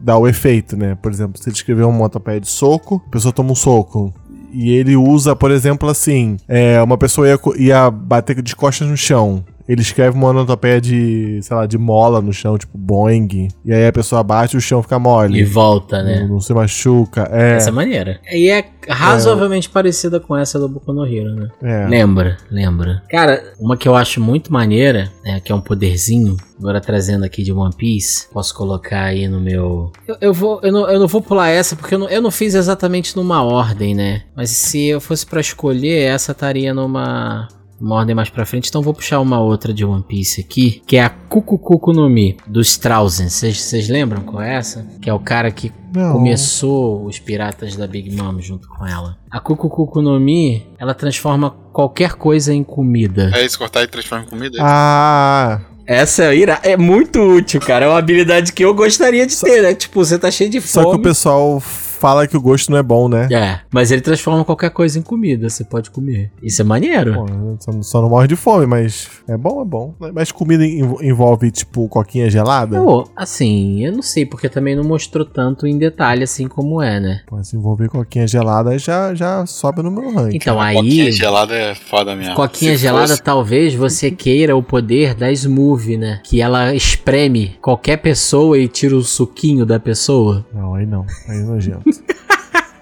dá o efeito, né? Por exemplo, se ele escrever uma onomatopeia de soco, a pessoa toma um soco. E ele usa, por exemplo, assim: é, uma pessoa ia, ia bater de costas no chão. Ele escreve uma onomatopeia de, sei lá, de mola no chão, tipo boing. E aí a pessoa bate e o chão fica E mole. volta, né? Não, não se machuca. É, Essa é maneira. E é razoavelmente parecida com essa do Boku no Hero, né? é. Lembra, lembra. Cara, uma que eu acho muito maneira, né, que é um poderzinho, agora trazendo aqui de One Piece, posso colocar aí no meu... Eu, eu vou, eu, não, eu não vou pular essa, porque eu não, eu não fiz exatamente numa ordem, né? Mas se eu fosse pra escolher, essa estaria numa... Uma ordem mais pra frente, então vou puxar uma outra de One Piece aqui, que é a Kukukuku no Mi, dos Strausen. Vocês lembram qual é essa? Que é o cara que Não. começou os piratas da Big Mom junto com ela. A Kukukuku no Mi, ela transforma qualquer coisa em comida. É isso, cortar e transformar em comida? Ah, Essa é, ira- é muito útil, cara. É uma habilidade que eu gostaria de ter, né? Tipo, você tá cheio de só que fome. o pessoal fala que o gosto não é bom, né? É, mas ele transforma qualquer coisa em comida, você pode comer. Isso é maneiro. Pô, só, não- só não morre de fome, mas é bom, é bom. Mas comida env- envolve, tipo, coquinha gelada? Pô, assim, eu não sei, porque também não mostrou tanto em detalhe assim como é, né? Pô, se envolver coquinha gelada, já, já sobe no meu ranking. Então Coquinha aí, gelada é foda mesmo. coquinha Se gelada, fosse- talvez você queira o poder da Smooth, né? Que ela espreme qualquer pessoa e tira o suquinho da pessoa. Não, aí não. Aí é nojento.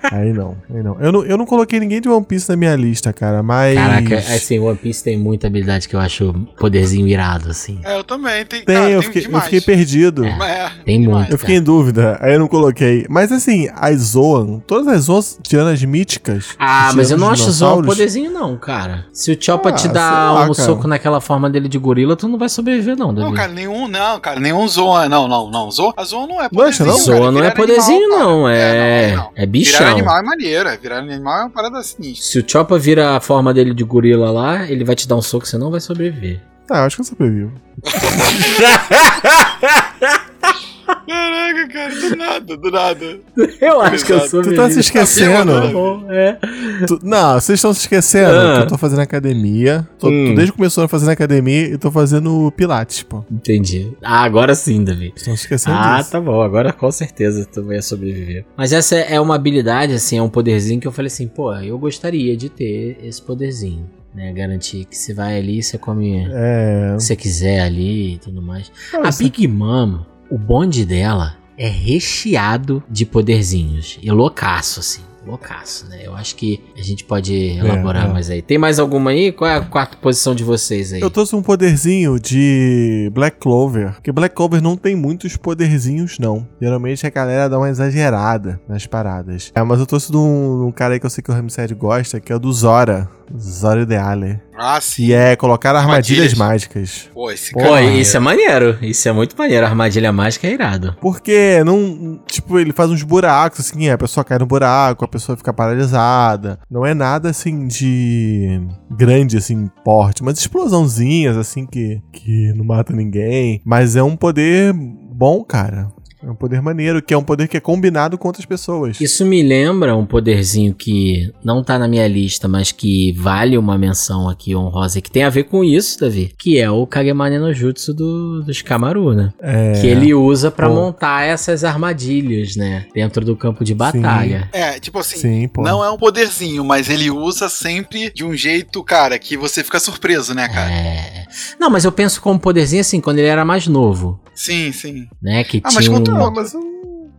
Aí não, aí não. Eu, não. eu não coloquei ninguém de One Piece na minha lista, cara, mas. Caraca, assim, One Piece tem muita habilidade que eu acho poderzinho irado, assim. É, eu também. Tem, Tem, cara, eu, tem fiquei, eu fiquei perdido. É, Tem demais. muito. Eu fiquei em dúvida, aí eu não coloquei. Mas assim, as Zoan, todas as Zoan, tirando as míticas. Ah, mas eu não acho um dinossauros, poderzinho, não, cara. Se o Choppa Ah, te dar lá, um cara. soco naquela forma dele de gorila, tu não vai sobreviver, não, Davi. Não, cara, nenhum, não, cara, nenhum Zoa, não, não, não, Zoa, a Zoa não é Não poderzinho, não? cara, Zoa não virar é poderzinho, animal, não, é- não, não. é bichão. Virar animal é maneiro, é, virar animal é uma parada sinistra. Se o Choppa vira a forma dele de gorila lá, ele vai te dar um soco, você não vai sobreviver. Ah, acho que eu sobrevivo. Caraca, cara, do nada, do nada. Eu acho que eu Exato. sobrevivo. Tu tá se esquecendo. Bom, é. Tu- não, vocês estão se esquecendo Ah. que eu tô fazendo academia. Tô, Hum. tô desde que começou a fazer academia e tô fazendo pilates, pô. Entendi. Ah, agora sim, Davi. Estão se esquecendo Ah, disso. tá bom. Agora com certeza tu vai sobreviver. Mas essa é uma habilidade, assim, é um poderzinho que eu falei assim, pô, eu gostaria de ter esse poderzinho. Né, garantir que você vai ali, você come É. o que você quiser ali e tudo mais. A Nossa. Big Mom, o bonde dela é recheado de poderzinhos. E loucaço, assim. Loucaço, né? Eu acho que a gente pode elaborar é. mais aí. Tem mais alguma aí? Qual é a quarta posição de vocês aí? Eu trouxe um poderzinho de Black Clover. Porque Black Clover não tem muitos poderzinhos, não. Geralmente a galera dá uma exagerada nas paradas. É, mas eu trouxe de um, um cara aí que eu sei que o Ramsed gosta, que é o do Zora. Zoro Ideale. Ah, sim. Que é colocar armadilhas, Armadilhas. mágicas. Pô, esse Pô, cara. isso é maneiro. Isso é muito maneiro. A armadilha mágica é irado. Porque não. Tipo, ele faz uns buracos, assim, a pessoa cai no buraco, a pessoa fica paralisada. Não é nada assim de grande, assim, porte, mas explosãozinhas, assim, que, que não mata ninguém. Mas é um poder bom, cara. É um poder maneiro, que é um poder que é combinado com outras pessoas. Isso me lembra um poderzinho que não tá na minha lista, mas que vale uma menção aqui honrosa, que tem a ver com isso, Davi, que é o Kagemane no Jutsu do, dos Kamaru, né? É. Que ele usa pra Pô. montar essas armadilhas, né? Dentro do campo de batalha. É, tipo assim, Sim, não é um poderzinho, mas ele usa sempre de um jeito, cara, que você fica surpreso, né, cara? É. Não, mas eu penso como poderzinho assim, quando ele era mais novo, Sim, sim. né? Que Ah, mas tinha quanto- um... Não, mas eu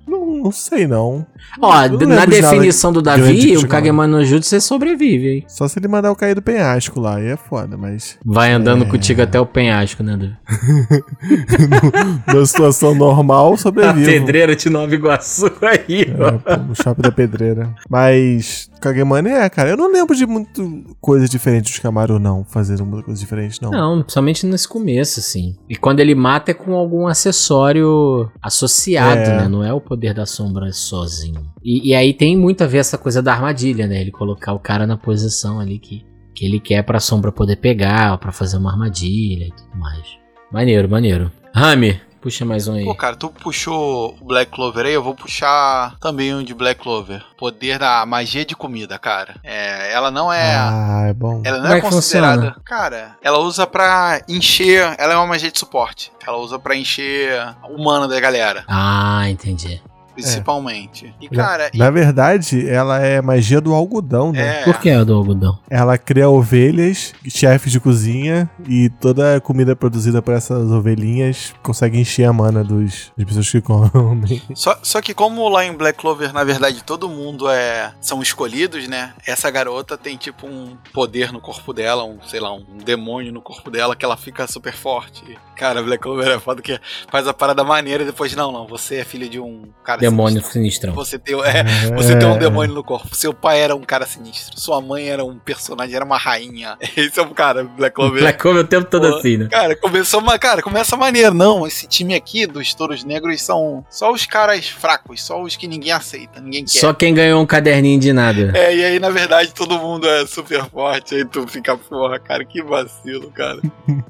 não, não sei, não. Ó, não na definição do Davi, que o. Kagemane no Jutsu você sobrevive, hein? Só se ele mandar eu cair do penhasco lá, aí é foda, mas. Vai andando É. contigo até o penhasco, né, Davi? Na situação normal, A sobrevivo. pedreira de Nova Iguaçu aí, ó. É, pô, no shopping da pedreira. Mas Kagemane é, cara. Eu não lembro de muito coisa diferente dos Camaro, não. Fazer muita coisa diferente, não. Não, somente nesse começo, assim. E quando ele mata é com algum acessório associado, É. né? Não é o poder da sombra sozinho. E, e aí tem muito a ver essa coisa da armadilha, né? Ele colocar o cara na posição ali que, que ele quer pra sombra poder pegar, pra fazer uma armadilha e tudo mais. Maneiro, maneiro. Rami, puxa mais um aí. Pô, cara, tu puxou o Black Clover aí, eu vou puxar também um de Black Clover. Poder da magia de comida, cara. É, ela não é. Ah, é bom. Ela não Como é, é considerada. funciona? Cara, ela usa pra encher. Ela é uma magia de suporte. Ela usa pra encher o mana da galera, Ah, entendi. Principalmente. E, Na- cara. Na verdade, ela é magia do algodão, né? é, Por que é do algodão? Ela cria ovelhas, chefes de cozinha, e toda a comida produzida por essas ovelhinhas consegue encher a mana dos, das pessoas que comem. Só, só que como lá em Black Clover, na verdade, todo mundo é são escolhidos, né? Essa garota tem tipo um poder no corpo dela, um, sei lá, um demônio no corpo dela que ela fica super forte. Cara, Black Clover é foda que faz a parada maneira e depois, não, não, você é filho de um cara Demônio sinistro. Você tem, é, você tem um demônio no corpo. Seu pai era um cara sinistro. Sua mãe era um personagem, era uma rainha. Esse é um cara, Black Clover. Black Clover o tempo todo Pô, assim, né? Cara, começou uma, cara, começa maneiro. Não, esse time aqui dos Touros Negros são só os caras fracos, só os que ninguém aceita, ninguém quer. Só quem ganhou um caderninho de nada. É, e aí, na verdade, todo mundo é super forte. Aí tu fica, porra, cara, que vacilo, cara.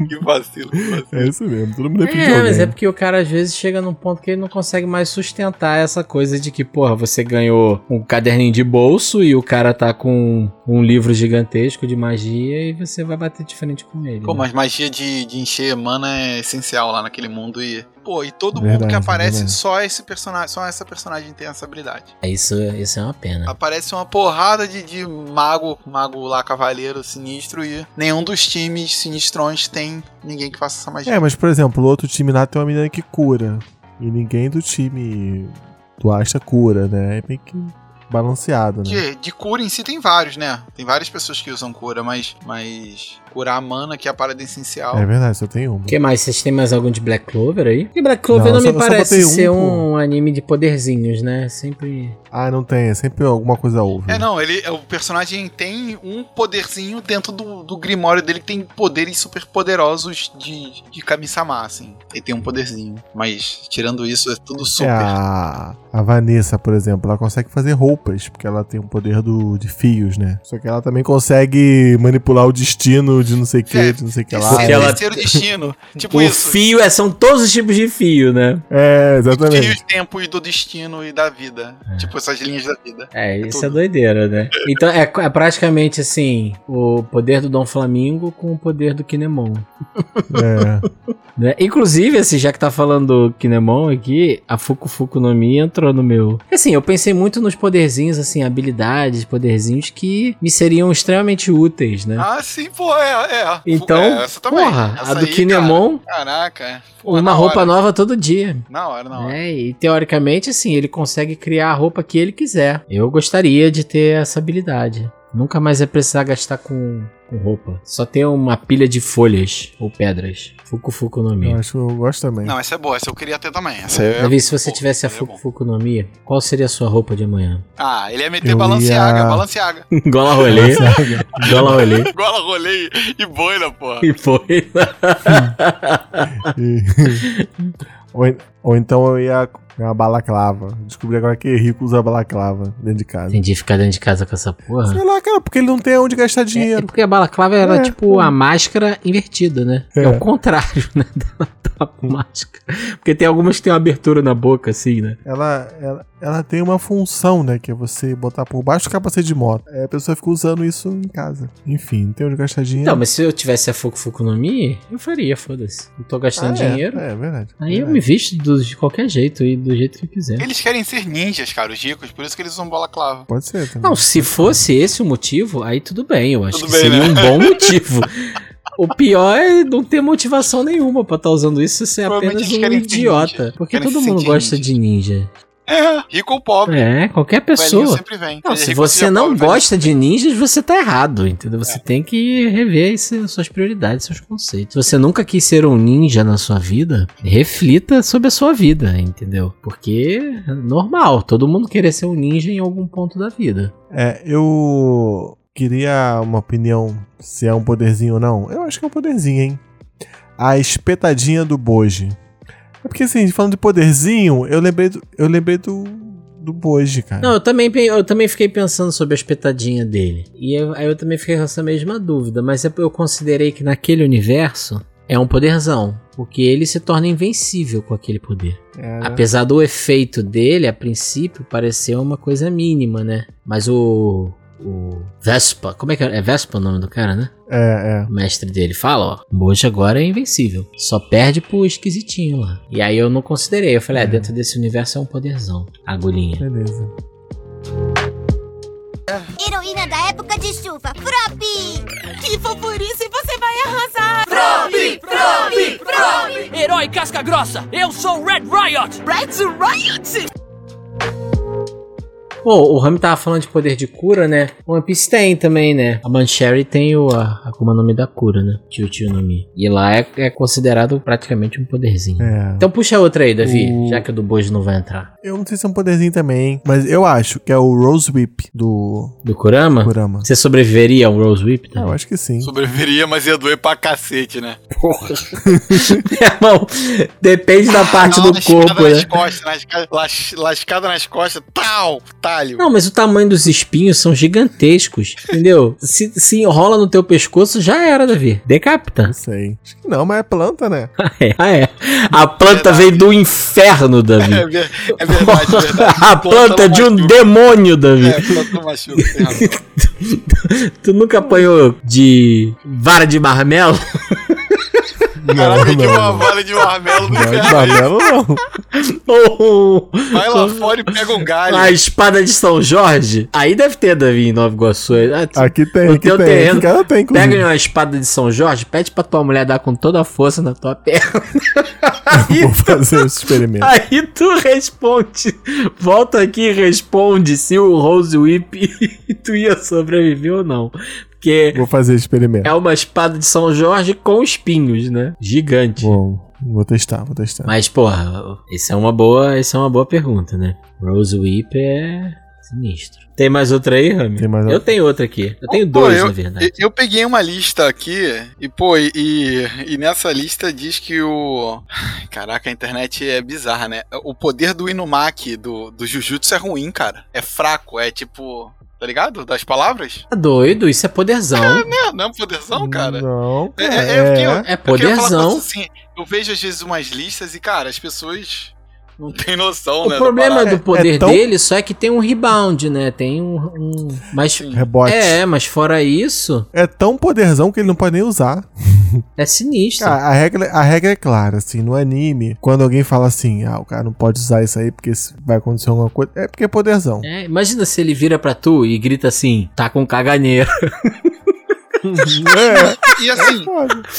Que vacilo, que vacilo. É isso mesmo, todo mundo é É, mas é porque o cara às vezes chega num ponto que ele não consegue mais sustentar essa coisa de que, porra, você ganhou um caderninho de bolso e o cara tá com um livro gigantesco de magia e você vai bater de frente com ele. Pô, né? mas magia de, de encher mana é essencial lá naquele mundo e. Pô, e todo mundo Verdade, que aparece, verdade. só esse personagem, só essa personagem tem essa habilidade. Isso, isso é uma pena. Aparece uma porrada de, de mago, mago lá, cavaleiro sinistro, e nenhum dos times sinistrões tem ninguém que faça essa magia. É, mas por exemplo, o outro time lá tem uma menina que cura. E ninguém do time do Asta cura, né? É meio que balanceado, né? De, de cura em si tem vários, né? Tem várias pessoas que usam cura, mas, mas curar a mana, que é a parada essencial. É verdade, só tem uma. O que mais? Vocês têm mais algum de Black Clover aí? Porque Black Clover Não, não, me só- só parece um, ser pô. um anime de poderzinhos, né? Sempre. Ah, não tem, é sempre alguma coisa houve. É, não, ele, o personagem tem um poderzinho dentro do, do grimório dele que tem poderes super poderosos de, de Kami-sama, assim. Ele tem um poderzinho. Mas, tirando isso, é tudo super. É a, a Vanessa, por exemplo, ela consegue fazer roupas, porque ela tem o poder do, de fios, né? Só que ela também consegue manipular o destino de não sei o que, É, de não sei o que lá. Porque ela- terceiro destino. tipo o isso. fio é, são todos os tipos de fio, né? É, Os exatamente. tempos do destino e da vida. Tipo essas linhas da vida. É, isso é tudo. doideira, né? Então é, é praticamente assim: o poder do Dom Flamingo com o poder do Kinemon. É. Né? Inclusive, assim, já que tá falando do Kinemon aqui, a Fuku Fuku no Mi entrou no meu. Assim, eu pensei muito nos poderzinhos, assim, habilidades, poderzinhos que me seriam extremamente úteis, né? Ah, sim, pô, é, é. então, É, essa também. porra, Essa a do aí, Kinemon, cara, Caraca. pô, uma roupa hora. nova todo dia. Na hora, na hora. É, e teoricamente, assim, ele consegue criar a roupa que ele quiser. Eu gostaria de ter essa habilidade. Nunca mais é precisar gastar com com roupa. Só tem uma pilha de folhas ou pedras. Fuku Fuku no Eu Mi. acho que eu gosto também. Não, essa é boa, essa eu queria ter também. Essa é... Davi, se você Pô, tivesse a é Fuku. Fuku no Mi, qual seria a sua roupa de amanhã? Ah, ele ia meter Eu Balenciaga, ia- Balenciaga. Gola rolê. Gola rolê. Gola rolei e boina, porra. E foi. E- ou, ou então eu ia com uma balaclava. Descobri agora que rico usa balaclava dentro de casa. Entendi ficar dentro de casa com essa porra. Sei lá, cara, porque ele não tem onde gastar É, é dinheiro. porque a balaclava era É, tipo é. a máscara invertida, né? É, É. o contrário, né? Da, da máscara. Porque tem algumas que tem uma abertura na boca, assim, né? Ela, ela, ela tem uma função, né? Que é você botar por baixo do capacete de moto. Aí a pessoa fica usando isso em casa. Enfim, não tem onde gastar dinheiro. Não, mas se eu tivesse a Fuku Fuku no Mi, eu faria, foda-se. Não tô gastando Ah, é, dinheiro. É, é verdade. Aí eu verdade. me visto do- de qualquer jeito e do jeito que eu quiser. Eles querem ser ninjas, cara, os ricos, por isso que eles usam balaclava. Pode ser também. Não, se fosse esse o motivo, aí tudo bem. Eu acho Tudo que bem, seria né? um bom motivo. O pior é não ter motivação nenhuma pra estar usando isso ser apenas um idiota. ninja. Porque Querem todo mundo gosta ninja. de ninja. É, rico ou pobre. É, qualquer pessoa. sempre vem. Não, Seja se você não pobre, velho gosta de ninjas, você tá errado, entendeu? Você tem que rever esse- suas prioridades, seus conceitos. Se você nunca quis ser um ninja na sua vida, reflita sobre a sua vida, entendeu? Porque é normal, todo mundo querer ser um ninja em algum ponto da vida. É, eu queria uma opinião se é um poderzinho ou não. Eu acho que é um poderzinho, hein? A espetadinha do Boji. É porque assim, falando de poderzinho, eu lembrei do, eu lembrei do, do Boji, cara. Não, eu também, eu também fiquei pensando sobre a espetadinha dele. E eu- aí eu também fiquei com essa mesma dúvida, mas eu considerei que naquele universo é um poderzão. Porque ele se torna invencível com aquele poder. É, né? Apesar do efeito dele, a princípio, parecer uma coisa mínima, né? Mas o. O Vespa, como é que é? É Vespa o nome do cara, né? É, é. O mestre dele fala, ó, o Moji agora é invencível. Só perde pro esquisitinho lá. E aí eu não considerei. Eu falei, ah, dentro desse universo é um poderzão. Agulhinha. Beleza. Heroína da época de chuva, Frop! Que fofurice, você vai arrasar! Herói casca grossa, eu sou Red Riot! Red Riot! Pô, o Rami tava falando de poder de cura, né? O One Piece tem também, né? A Mancherry tem o a, Akuma no Mi da cura, né? Tio Tio no Mi. E lá é, é considerado praticamente um poderzinho. É. Então puxa outra aí, Davi, O- já que o do Boji não vai entrar. Eu não sei se é um poderzinho também, mas eu acho que é o Rose Whip do Do Kurama? Kurama. Você sobreviveria ao Rose Whip? Ah, eu acho que sim. Sobreviveria, mas ia doer pra cacete, né? Irmão, depende da parte Não, do lascada corpo, nas né? costas, lasca- las- lascada nas costas, tal, Não, mas o tamanho dos espinhos são gigantescos, entendeu? Se, se enrola no teu pescoço, já era, Davi. Decapita. Não sei. Acho que não, mas é planta, né? Ah, é. Ah, é. A planta veio do inferno, Davi. É, é verdade, é verdade. A planta de um machuca. demônio, Davi. É, planta machuca, tem razão. Tu nunca apanhou de vara de marmelo? Caraca, que não, uma não. vara de marmelo no Não, de inferno. Babelo não. Ou Vai lá fora e pega um galho. a espada de São Jorge? Aí deve ter, Davi, em Nova Iguaçu. Ah, tu- Aqui tem, No aqui tem. terreno, cara tem, inclusive. Pega uma espada de São Jorge, pede pra tua mulher dar com toda a força na tua perna. Aí Vou fazer esse experimento. Aí tu responde, volta aqui e responde se o Rose Whip tu ia sobreviver ou não. Porque Vou fazer experimento. é uma espada de São Jorge com espinhos, né? Gigante. Bom, vou testar, vou testar. Mas, porra, isso é uma boa, isso é uma boa pergunta, né? Rose Whip é sinistro. Tem mais outra aí, Rami? Tem mais Eu outra. tenho outra aqui. Eu tenho Pô, dois, eu, na verdade. eu- eu peguei uma lista aqui e, pô, e, e nessa lista diz que o. Caraca, a internet é bizarra, né? O poder do Inumaki, do, do Jujutsu, é ruim, cara. É fraco, é tipo. Tá ligado? Das palavras? Tá doido? Isso é poderzão. É, não é um poderzão, cara. Não, É, cara, é, é, eu- É eu queria falar poderzão. você, assim, eu vejo às vezes umas listas e, cara, as pessoas não têm noção, O né? da problema parada. do poder é tão- dele só é que tem um rebound, né? Tem um. um- mas. Sim. Rebote. É, mas fora isso, É tão poderzão que ele não pode nem usar. é sinistro. Cara, a regra, a regra é clara, assim, no anime, quando alguém fala assim, ah, o cara não pode usar isso aí porque se- vai acontecer alguma coisa, é porque é poderzão. É, imagina se ele vira pra tu e grita assim, tá com caganeira. É, E assim,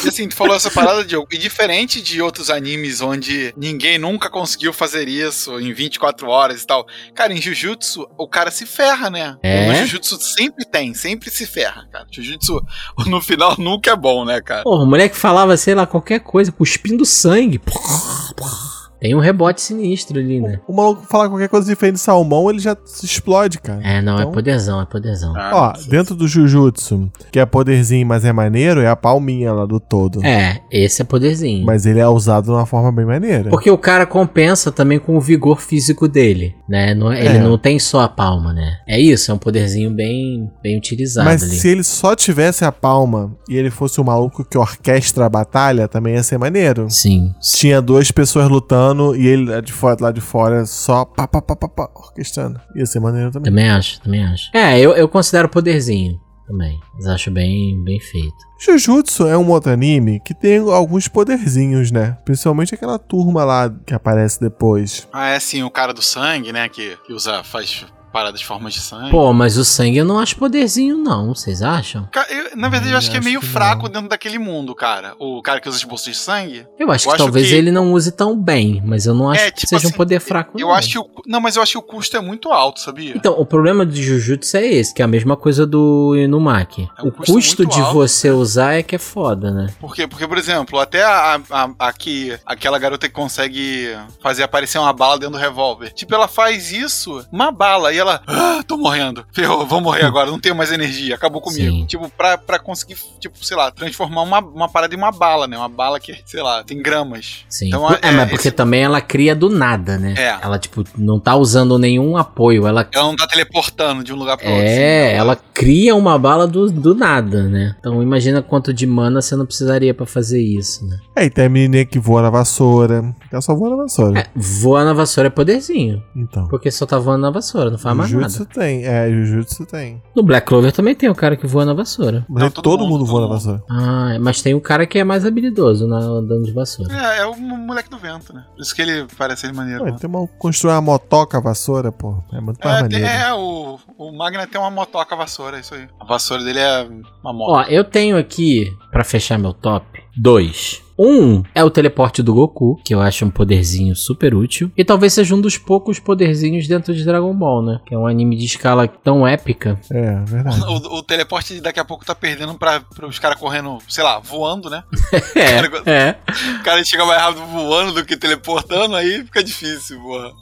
e assim, tu falou essa parada, Diogo. E diferente de outros animes onde ninguém nunca conseguiu fazer isso em 24 horas e tal. Cara, em Jujutsu, o cara se ferra, né? É? No Jujutsu sempre tem, sempre se ferra, cara. Jujutsu, no final, nunca é bom, né, cara? Porra, o moleque falava, sei lá, qualquer coisa, cuspindo sangue. Tem um rebote sinistro ali, né? O maluco falar qualquer coisa diferente de salmão, ele já se explode, cara. É, não, Então- é poderzão, é poderzão. Ah, Ó, dentro do Jujutsu, que é poderzinho, mas é maneiro, é a palminha lá do todo. É, esse é poderzinho. Mas ele é usado de uma forma bem maneira. Porque o cara compensa também com o vigor físico dele, né? Não- ele É. não tem só a palma, né? É isso, é um poderzinho bem, bem utilizado Mas ali. se ele só tivesse a palma e ele fosse o maluco que orquestra a batalha, também ia ser maneiro. Sim. Tinha duas pessoas lutando e ele lá de fora, lá de fora só pá, pá, pá, pá, pá, orquestrando. Ia ser maneiro também. Também acho, também acho. É, eu, eu considero poderzinho também. Mas acho bem, bem feito. Jujutsu é um outro anime que tem alguns poderzinhos, né? Principalmente aquela turma lá que aparece depois. Ah, é assim, o cara do sangue, né? Que, que usa, faz paradas de formas de sangue. Pô, mas o sangue eu não acho poderzinho, não. Vocês acham? Ca- eu- na verdade, eu Hum, acho que é acho meio que fraco não. dentro daquele mundo, cara. O cara que usa as bolsas de sangue. Eu acho Eu que acho talvez que- ele não use tão bem, mas eu não acho É, que tipo seja um assim, poder fraco, Eu não. acho que o. Não, mas eu acho que o custo é muito alto, sabia? Então, o problema do Jujutsu é esse, que é a mesma coisa do Inumaki. É um o custo custo muito de alto, você usar é que é foda, né? Porque, porque por exemplo, até a, a, a que, aquela garota que consegue fazer aparecer uma bala dentro do revólver. Tipo, ela faz isso, uma bala, e ela. Ah, tô morrendo. Ferrou, vou morrer agora, não tenho mais energia, acabou comigo. Sim. Tipo, pra, pra conseguir, tipo, sei lá, transformar uma, uma parada em uma bala, né? Uma bala que, sei lá, tem gramas. Sim. Então, é, é, mas porque esse- também ela cria do nada, né? É. Ela, tipo, não tá usando nenhum apoio. Ela Ela não tá teleportando de um lugar pro outro. É, assim, ela cria uma bala do, do nada, né? Então imagina quanto de mana você não precisaria pra fazer isso, né? É, e tem a menininha que voa na vassoura. Ela só voa na vassoura. É, voar na vassoura é poderzinho. Então. Porque só tá voando na vassoura, não faz mais Jujutsu nada. tem. É, Jujutsu tem. No Black Clover também tem o cara que voa na vassoura. Mas Não, todo todo, mundo, voa na vassoura. Ah, mas tem o cara que é mais habilidoso na andando de vassoura. É, é o moleque do vento, né? Por isso que ele parece ele maneiro. Ué, né? tem uma, construir uma motoca vassoura, pô. É muito mais É, tem- maneiro. é, o, o Magna tem uma motoca vassoura, é isso aí. A vassoura dele é uma moto. Ó, eu tenho aqui, pra fechar meu top, dois. Um é o teleporte do Goku, que eu acho um poderzinho super útil. E talvez seja um dos poucos poderzinhos dentro de Dragon Ball, né? Que é um anime de escala tão épica. É, verdade. O, o teleporte daqui a pouco tá perdendo pra, os caras correndo, sei lá, voando, né? É, é. O cara chega mais rápido voando do que teleportando, aí fica difícil, porra.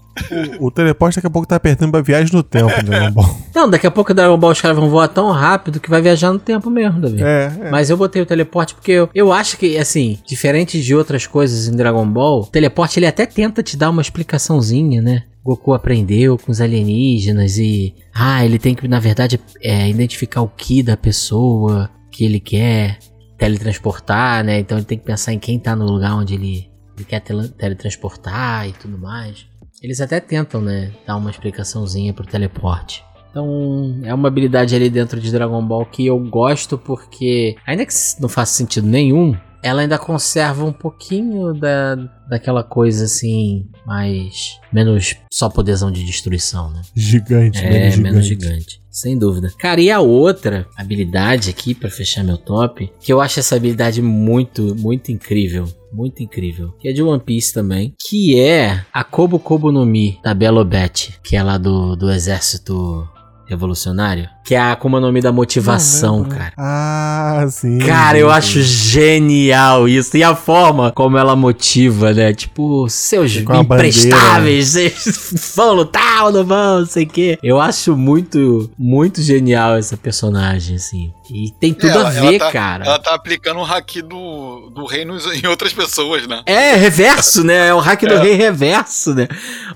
O, o teleporte daqui a pouco tá apertando pra viagem no tempo, né, Dragon Ball. Não, daqui a pouco o Dragon Ball os caras vão voar tão rápido que vai viajar no tempo mesmo, Davi. É, é. Mas eu botei o teleporte porque eu, eu acho que, assim, diferente de outras coisas em Dragon Ball, o teleporte ele até tenta te dar uma explicaçãozinha, né? Goku aprendeu com os alienígenas e. Ah, ele tem que, na verdade, é, identificar o Ki da pessoa que ele quer teletransportar, né? Então ele tem que pensar em quem tá no lugar onde ele, ele quer tele- teletransportar e tudo mais. Eles até tentam, né? Dar uma explicaçãozinha pro teleporte. Então, é uma habilidade ali dentro de Dragon Ball que eu gosto porque, ainda que não faça sentido nenhum, ela ainda conserva um pouquinho da, daquela coisa assim, mais. menos só poderzão de destruição, né? Gigante, É, né? menos gigante. Sem dúvida. Cara, e a outra habilidade aqui, pra fechar meu top, que eu acho essa habilidade muito, muito incrível. Muito incrível. Que é de One Piece também. Que é a Kobo Kobo no Mi, da Belobete. Que é lá do, do exército revolucionário. Que é a Akuma no Mi da motivação, lembro. cara. Ah, sim. Cara, eu sim. acho genial isso. E a forma como ela motiva, né? Tipo, seus bandeira, imprestáveis, vocês vão lutar ou não vão, não sei o quê. Eu acho muito, muito genial essa personagem, assim. E tem tudo Ela- a ela ver, tá- cara. Ela tá aplicando o haki do, do reino em outras pessoas, né? É, reverso, né? É o hack do É. rei reverso, né?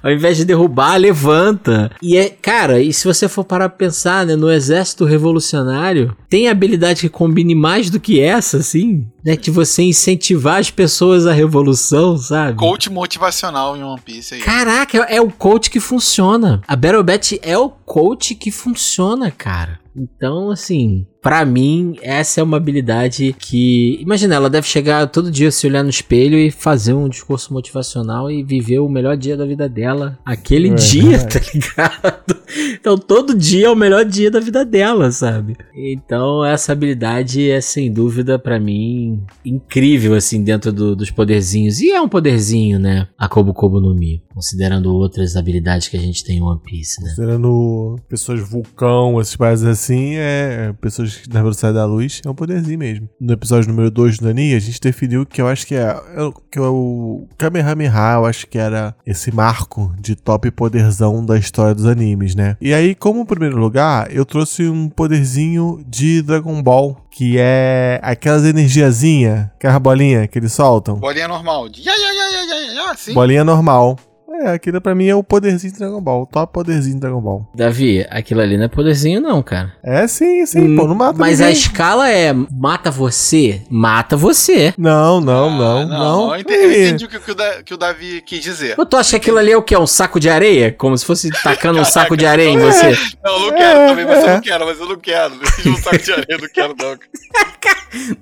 Ao invés de derrubar, levanta. E é, cara, e se você for parar pra pensar, né? No exército revolucionário, tem habilidade que combine mais do que essa, assim, né? De você incentivar as pessoas à revolução, sabe? Coach motivacional em One Piece aí. Caraca, é o coach que funciona. A BattleBet é o coach que funciona, cara. Então, assim, pra mim, essa é uma habilidade que. Imagina, ela deve chegar todo dia se olhar no espelho e fazer um discurso motivacional e viver o melhor dia da vida dela aquele É, dia, verdade. tá ligado? Então todo dia é o melhor dia da vida dela, sabe? Então essa habilidade é sem dúvida pra mim incrível assim dentro do- dos poderzinhos. E é um poderzinho, né? A Kobo Kobo no Mi, considerando outras habilidades que a gente tem em One Piece, né? Considerando pessoas vulcão, essas paradas assim, é. Pessoas na velocidade da luz, é um poderzinho mesmo. No episódio número 2 do Nani, a gente definiu que eu acho que é. é- Que é o Kamehameha, eu acho que era esse marco de top poderzão da história dos animes, né? E aí, como primeiro lugar, eu trouxe um poderzinho de Dragon Ball. Que é aquelas energiazinha, aquelas bolinhas que eles soltam. Bolinha normal. De ya, ya, ya, ya, ya, ya, assim. Bolinha normal. É, aquilo pra mim é o poderzinho de Dragon Ball. O top poderzinho de Dragon Ball. Davi, aquilo ali não é poderzinho não, cara. É sim, sim, pô, não mata Mas a ninguém. escala é mata você, mata você. Não, não, não, Ah, não. Eu entendi, eu entendi o que, que o Da- que o Davi quis dizer. Pô, tu acha que aquilo ali é o quê? Um saco de areia? Como se fosse tacando um saco de areia em você. Não, eu não quero É, também, mas eu é. não quero, mas eu não quero. Um saco de areia, eu não quero, não.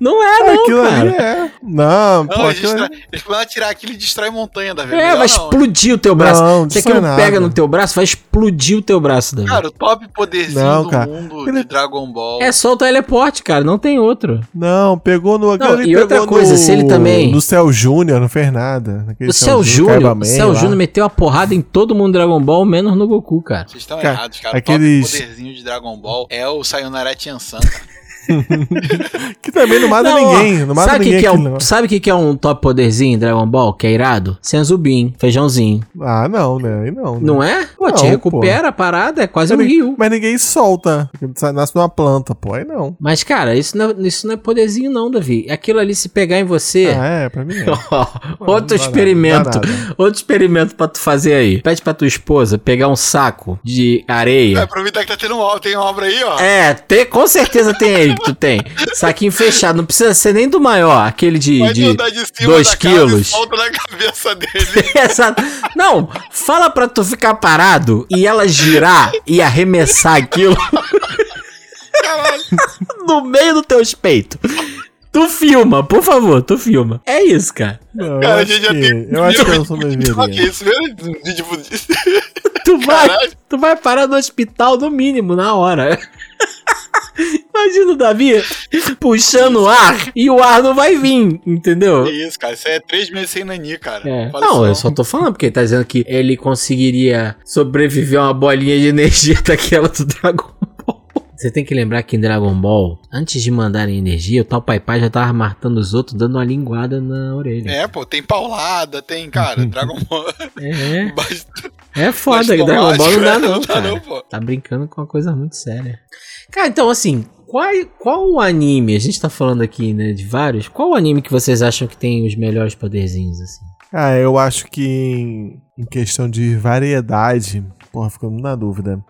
Não é, não, Aquilo cara. ali é. Não, Não, pô, eles, aquilo distra... ali... eles podem atirar aquilo e destrói montanha, Davi. É, vai não. explodir o teu braço. Não, Se destrói aquilo nada. pega no teu braço, vai explodir o teu braço, Davi. Cara, o top poderzinho Não, do cara. mundo Ele- de Dragon Ball. É só o teleporte, cara, não tem outro. Não, pegou no. ali e outra coisa, no, se ele também- No Cell Júnior, não fez nada. Naquele O Cell Júnior, o Cell. Júnior meteu a porrada em todo mundo do Dragon Ball, menos no Goku, cara. Vocês estão errados, cara. aqueles- O top poderzinho de Dragon Ball é o Sayonara Tiansan, cara. Que também não mata Não, ninguém. Não mata sabe ninguém que que é um. Sabe o que, que é um top poderzinho em Dragon Ball, que é irado? Senzubin, feijãozinho. Ah, não, né? Aí não. né? Não é? Pô, te Não, recupera a parada, é quase um Mas, rio. mas ninguém solta. Nasce numa planta, pô. Aí não. Mas, cara, isso não, é- isso não é poderzinho, não, Davi. Aquilo ali, se pegar em você. Ah, é, pra mim é. Outro experimento. nada. Outro experimento pra tu fazer aí. Pede pra tua esposa pegar um saco de areia. aproveitar que tá tendo obra, tem obra aí, ó. É, tem, com certeza tem aí que tu tem. Saquinho fechado. Não precisa ser nem do maior, aquele de, Vai de andar de cima dois da casa e quilos. solta na cabeça dele. Exato. Não, fala pra tu ficar parado e ela girar e arremessar aquilo Caralho. no meio do teu peito. Tu filma, por favor, tu filma. É isso, cara. Não, eu Cara, a acho gente já que, tem. eu acho que eu não Ok, sobreviveria. isso mesmo? De- Tipo, Tu vai, Caralho. tu vai parar no hospital no mínimo, na hora. Imagina o Davi puxando o ar e o ar não vai vir, entendeu? que isso, cara. Isso é três meses sem nani, cara. É. Não, isso eu só tô falando porque ele tá dizendo que ele conseguiria sobreviver a uma bolinha de energia daquela do Dragon Ball. Você tem que lembrar que em Dragon Ball, antes de mandarem energia, o tal Pai Pai já tava matando os outros, dando uma linguada na orelha. É, pô, tem paulada, tem, cara, Dragon Ball. É, Bastante- é foda, que Dragon Ball não dá não não, dá cara. não, pô. Tá brincando com uma coisa muito séria. Cara, então assim, qual, qual o anime, a gente tá falando aqui, né, de vários, qual o anime que vocês acham que tem os melhores poderzinhos, assim? Ah, eu acho que em, em questão de variedade, porra, muito na dúvida.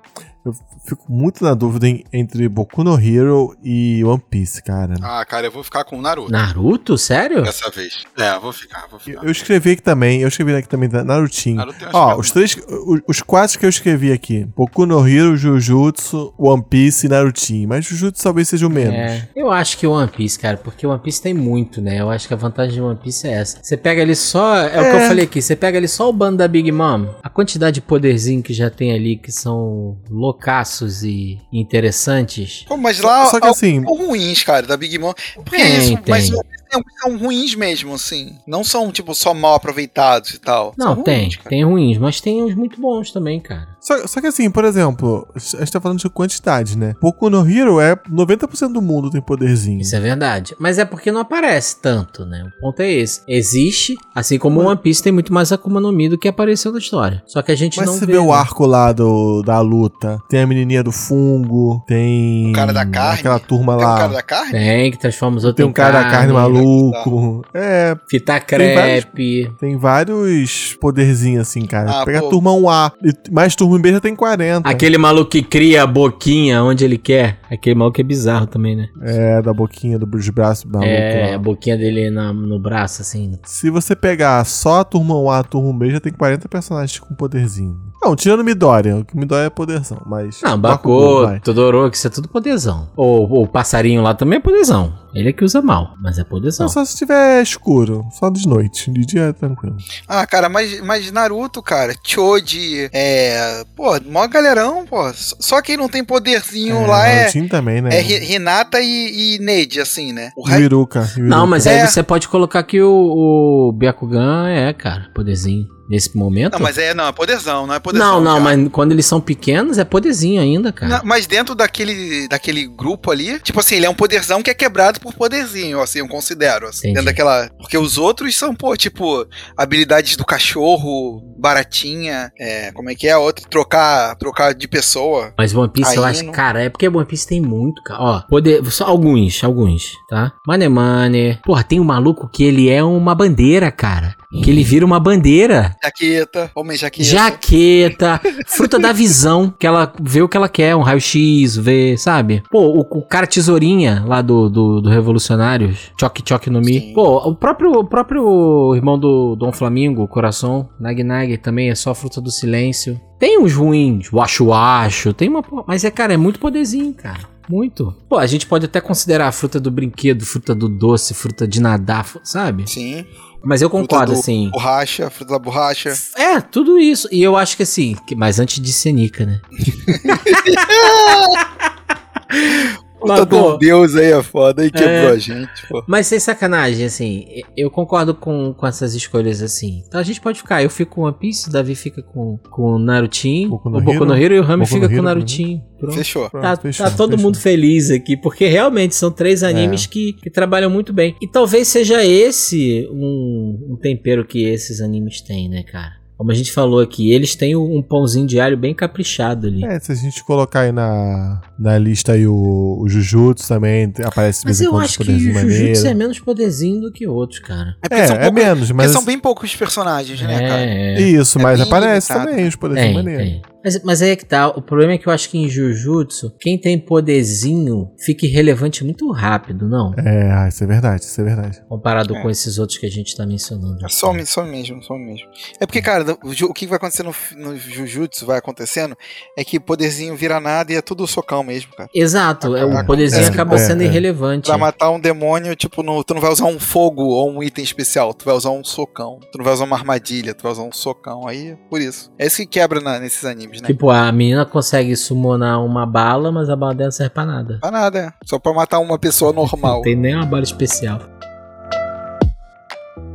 Eu fico muito na dúvida em- entre Boku no Hero e One Piece, cara. Ah, cara, eu vou ficar com o Naruto. Naruto? Sério? Dessa vez. É, vou ficar, vou ficar. Eu escrevi aqui também, eu escrevi aqui também da Narutinho. Naruto Ó, os três, os, os quatro que eu escrevi aqui: Boku no Hero, Jujutsu, One Piece e Narutinho. Mas Jujutsu talvez seja o menos. É, eu acho que o One Piece, cara, porque One Piece tem muito, né? Eu acho que a vantagem de One Piece é essa. Você pega ali só, é, o que eu É. falei aqui, você pega ali só o bando da Big Mom, a quantidade de poderzinho que já tem ali, que são loucaços e interessantes. Pô, mas lá Só que al- assim- são ruins, cara, da Big Mom. Porque Tem, isso, mas tem. são, são ruins mesmo, assim. Não são, tipo, só mal aproveitados e tal. Não, São tem, ruins, tem ruins, mas tem uns muito bons também, cara. Só, só que assim, por exemplo, a gente tá falando de quantidade, né? Boku no Hero é 90% do mundo tem poderzinho. Isso é verdade. Mas é porque não aparece tanto, né? O ponto é esse. Existe, assim como o One Piece tem muito mais Akuma no Mi do que apareceu na história. Só que a gente Mas não você vê. vê o né? arco lá do, da luta, tem a menininha do fungo, tem. O cara da carne? Aquela turma Tem um lá. cara da carne? Tem, que transforma os outros Tem um cara da carne carne, maluco. É, Fita Tem vários- crepe. tem vários poderzinhos assim, cara. Ah, Pega pô. a turma 1A, e mais turma Já tem 40. Aquele maluco que cria a boquinha onde ele quer. Aquele maluco é bizarro também, né? É, da boquinha, do, dos braços maluco é, lá. a boquinha dele na- no braço, assim. Se você pegar só a turma 1A, a turma B, já tem 40 personagens com poderzinho. Não, tirando Midoriya. O que Midoriya é poderzão, mas... Não, Bakugou, Bakugou. Todoroki, isso é tudo poderzão. O, o passarinho lá também é poderzão. Ele é que usa mal, mas é poderzão. Não, só se tiver escuro, só de noite. De dia é tranquilo. Ah, cara, mas, mas Naruto, cara, Choji, é. Pô, mó galerão, pô. Só- quem não tem poderzinho lá é. Também, né? É Hinata e, e Neide, assim, né? O. Iruka. Não, mas É. aí você pode colocar que o, o Byakugan é, cara, poderzinho. Nesse momento. Não, mas é, não, é poderzão, não é poderzão. não, não, cara. mas quando eles são pequenos é poderzinho ainda, cara. Não, mas dentro daquele, daquele grupo ali, tipo assim, ele é um poderzão que é quebrado por poderzinho, assim, eu considero. Assim, Entendi. dentro daquela. Porque os outros são, pô, tipo, habilidades do cachorro, baratinha, é, como é que é? Outro, trocar, trocar de pessoa. Mas One Piece eu acho, não- cara, é porque One Piece tem muito, cara. Ó, poder, só alguns, alguns, tá? Mane Mane. Porra, tem um maluco que ele é uma bandeira, cara. Que ele vira uma bandeira. Jaqueta, homem jaqueta. Jaqueta, fruta da visão, que ela vê o que ela quer, um raio-x, vê, sabe? Pô, o, o cara tesourinha lá do, do, do Revolucionários, Choque Choque no Mi. Sim. Pô, o próprio, o próprio irmão do Dom Flamingo, Coração, Nag Nag também é só fruta do silêncio. Tem uns ruins, Washu Washu, tem uma. Mas é, cara, é muito poderzinho, cara. Muito. Pô, a gente pode até considerar a fruta do brinquedo, fruta do doce, fruta de nadar, sabe? Sim. Mas eu concordo, do assim. Borracha, fruta da borracha. É, tudo isso. E eu acho que assim, mas antes de Senica, né? Mas, de um deus aí é foda, aí quebrou É. a gente, pô. mas sem sacanagem, assim, eu concordo com, com essas escolhas assim. Então a gente pode ficar, eu fico com One Piece, o Davi fica com, com o Narutinho, Boku no o Boku no Hero, e o Rami fica com Narutinho. Pronto. Fechou. Pronto, Tá, fechou, tá todo fechou. mundo feliz aqui, porque realmente são três animes que, que trabalham muito bem. E talvez seja esse um, um tempero que esses animes têm, né, cara? Como a gente falou aqui, eles têm um pãozinho diário bem caprichado ali. É, se a gente colocar aí na, na lista aí o, o Jujutsu também, aparece Mas eu acho que o poderzinhos Jujutsu é maneiros. menos poderzinho do que outros, cara. É, É, são, é menos, porque mas... são bem poucos personagens, né, cara? É, é. Isso, é mas aparece limitado. também os poderzinhos Tem, maneiros. Mas, mas aí é que tá. O problema é que eu acho que em Jujutsu, quem tem poderzinho fica irrelevante muito rápido, não? É, ah, isso é verdade, isso é verdade. Comparado É. com esses outros que a gente tá mencionando. Some, some mesmo, some mesmo. É porque, cara, o, que vai acontecer no, no Jujutsu, vai acontecendo, é que poderzinho vira nada e é tudo socão mesmo, cara. Exato, é, o É, poderzinho é, acaba é, sendo é. irrelevante. Pra matar um demônio, tipo, no- tu não vai usar um fogo ou um item especial, tu vai usar um socão. Tu não vai usar uma armadilha, tu vai usar um socão. Aí, por isso. É isso que quebra na- nesses animes, né? Tipo, a menina consegue summonar uma bala, mas a bala dela não serve pra nada. Pra nada, é. Só pra matar uma pessoa normal. Não tem nem uma bala especial.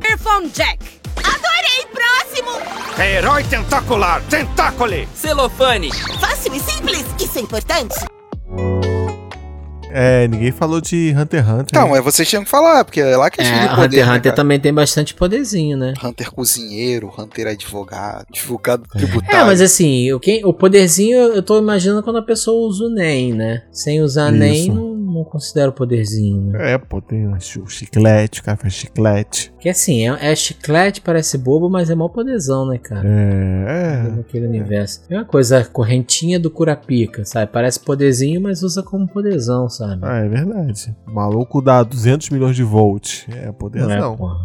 Earphone Jack. Adorei! Próximo! Herói tentacular, tentácole! Celofane! Fácil e simples. Isso é importante. É, ninguém falou de Hunter x Hunter. Então, né? é vocês tinham que falar, porque é lá que eles É, têm o poder, Hunter x né, Hunter cara? também tem bastante poderzinho, né? Hunter cozinheiro, Hunter advogado, advogado É, tributário. mas assim, o, quem, o poderzinho eu tô imaginando quando a pessoa usa o NEM, né? Sem usar Isso. NEM, não, não considero poderzinho, né? É, pô, tem o chiclete, o cara faz chiclete. Que assim, é, é chiclete, parece bobo, mas é mó poderzão, né, cara? É, é. Naquele universo. É uma coisa, a correntinha do Curapica, sabe? Parece poderzinho, mas usa como poderzão, sabe? Ah, é verdade. O maluco dá 200 milhões de volts. É, Não poderzão. é, porra.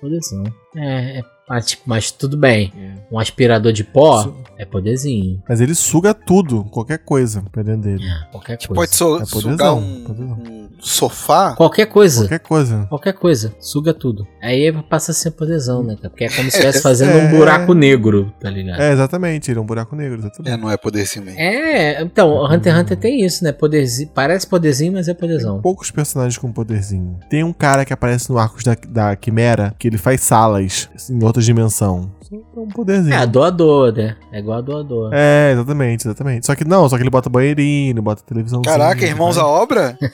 Poderzão. É, é mas, tipo, mas tudo bem. Um aspirador de pó Su- é poderzinho. Mas ele suga tudo, qualquer coisa, dentro dele. É, qualquer coisa. Pode so- É sugar um, um sofá. Qualquer coisa. Qualquer coisa. Qualquer coisa, suga tudo. Aí passa a ser poderzão, né? Porque é como se estivesse fazendo É. um buraco negro, tá ligado? É, exatamente. Ele é um buraco negro, É, exatamente. não é poderzinho mesmo. É, então, o Hunter x Hunter tem isso, né? Poderzinho, parece poderzinho, mas é poderzão. Poucos personagens com poderzinho. Tem um cara que aparece no Arcos da, da Quimera, que ele faz salas em outra dimensão. É um poderzinho. É, a doador, né? É igual a doador. É, exatamente, exatamente. Só que não, só que ele bota banheirinho, bota televisão. Caraca, irmãos à obra?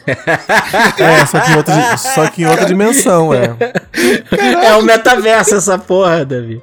É, só que, em outra, só que em outra dimensão, é. É o metaverso essa porra, Davi.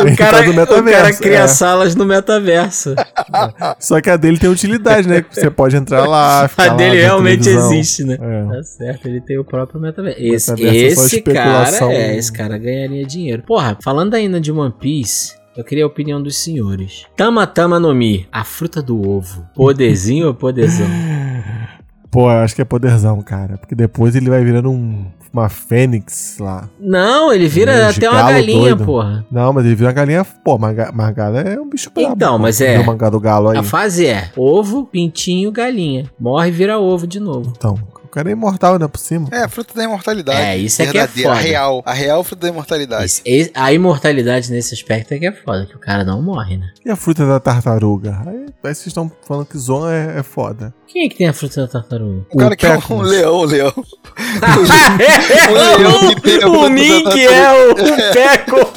Ele O cara, tá o cara metaverso, cria é. salas no metaverso. Só que a dele tem utilidade, né? Você pode entrar lá, ficar A lá, dele ver realmente televisão. existe, né? É. Tá certo, ele tem o próprio metaverso. Esse, Metaverso é esse cara, é, esse cara ganharia dinheiro. Porra, falando ainda de One Piece, eu queria a opinião dos senhores. Tama Tama no Mi, a fruta do ovo. Poderzinho ou poderzão? Pô, eu acho que é poderzão, cara. Porque depois ele vai virando um, uma fênix lá. Não, ele vira Um até uma galinha, doido. porra. Não, mas ele vira uma galinha. Pô, Marga- Margala é um bicho brabo. Então, mas é- mangá do galo aí. A fase é ovo, pintinho, galinha. Morre e vira ovo de novo. Então, o cara é imortal ainda por cima. É, a fruta da imortalidade. É, isso é que é foda. A real. A real fruta da imortalidade. Esse- a imortalidade nesse aspecto é que é foda, que o cara não morre, né? E a fruta da tartaruga? Aí, aí vocês estão falando que Zon é, é foda. Quem é que tem a fruta da tartaruga? O cara que é um Pecos. leão, um leão. o leão que tem a fruta o Mink é o, o Peco.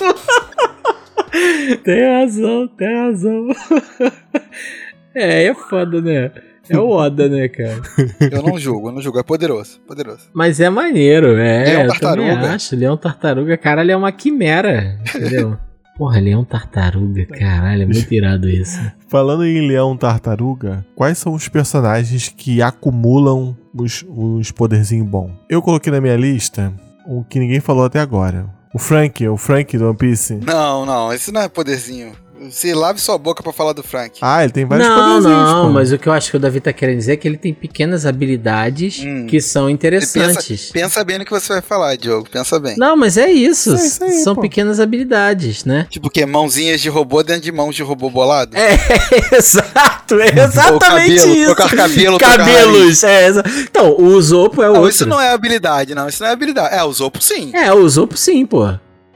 tem razão, tem razão. É, é foda, né? É o Oda, né, cara? Eu não julgo, eu não julgo. É poderoso, poderoso. Mas é maneiro, é. Leão eu tartaruga. também acho. Leão tartaruga, caralho, é uma quimera, entendeu? Porra, leão tartaruga, caralho, é muito irado isso. Falando em leão tartaruga, quais são os personagens que acumulam os, os poderzinhos bons? Eu coloquei na minha lista o que ninguém falou até agora. O Frank, o Frank do One Piece. Não, não, esse não é poderzinho. Você lave sua boca pra falar do Frank. Ah, ele tem vários Não, poderzinhos. não, pô. mas o que eu acho que o Davi tá querendo dizer é que ele tem pequenas habilidades Hum. que são interessantes. Pensa, pensa bem no que você vai falar, Diogo. Pensa bem. Não, mas é isso. É isso aí, são pô. pequenas habilidades, né? Tipo o quê? Mãozinhas de robô dentro de mãos de robô bolado? É, exato, é exatamente cabelo, isso. trocar cabelo, Cabelos, é. exa- Então, o Zopo é Não, outro. isso não é habilidade, não. Isso não é habilidade. É, o Zopo sim. É, o Zopo sim, pô.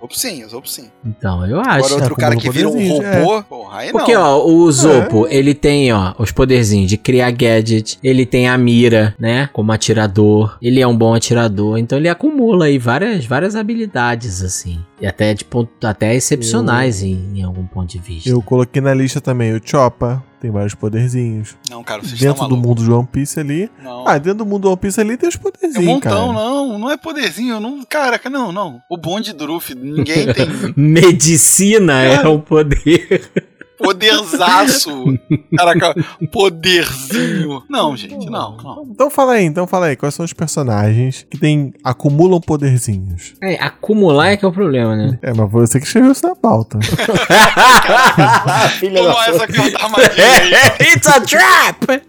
Zopo sim, o Zopo sim. Então, eu acho. Agora outro acumula cara que vira um robô, porra, aí não. Porque, ó, o Zopo, ele tem, ó, os poderzinhos de criar gadget, ele tem a mira, né, como atirador, ele é um bom atirador, então ele acumula aí várias, várias habilidades, assim, e até, de ponto, até excepcionais em, em algum ponto de vista. Eu coloquei na lista também o Choppa, tem vários poderzinhos. Não, cara, vocês Dentro estão do mundo de One Piece ali. Não. Ah, dentro do mundo do One Piece ali tem os É um poderzinhos, montão, cara. não. Não é poderzinho. Não, caraca, não, não. O bonde do Luffy, ninguém tem Medicina é um poder. Poderzaço. Caraca, poderzinho. Não, gente, não, não. Então fala aí, então fala aí, quais são os personagens que tem, acumulam poderzinhos? É, acumular é que é o problema, né? É, mas foi você que escreveu isso na pauta. Toma essa carta armadilha aí. It's a trap!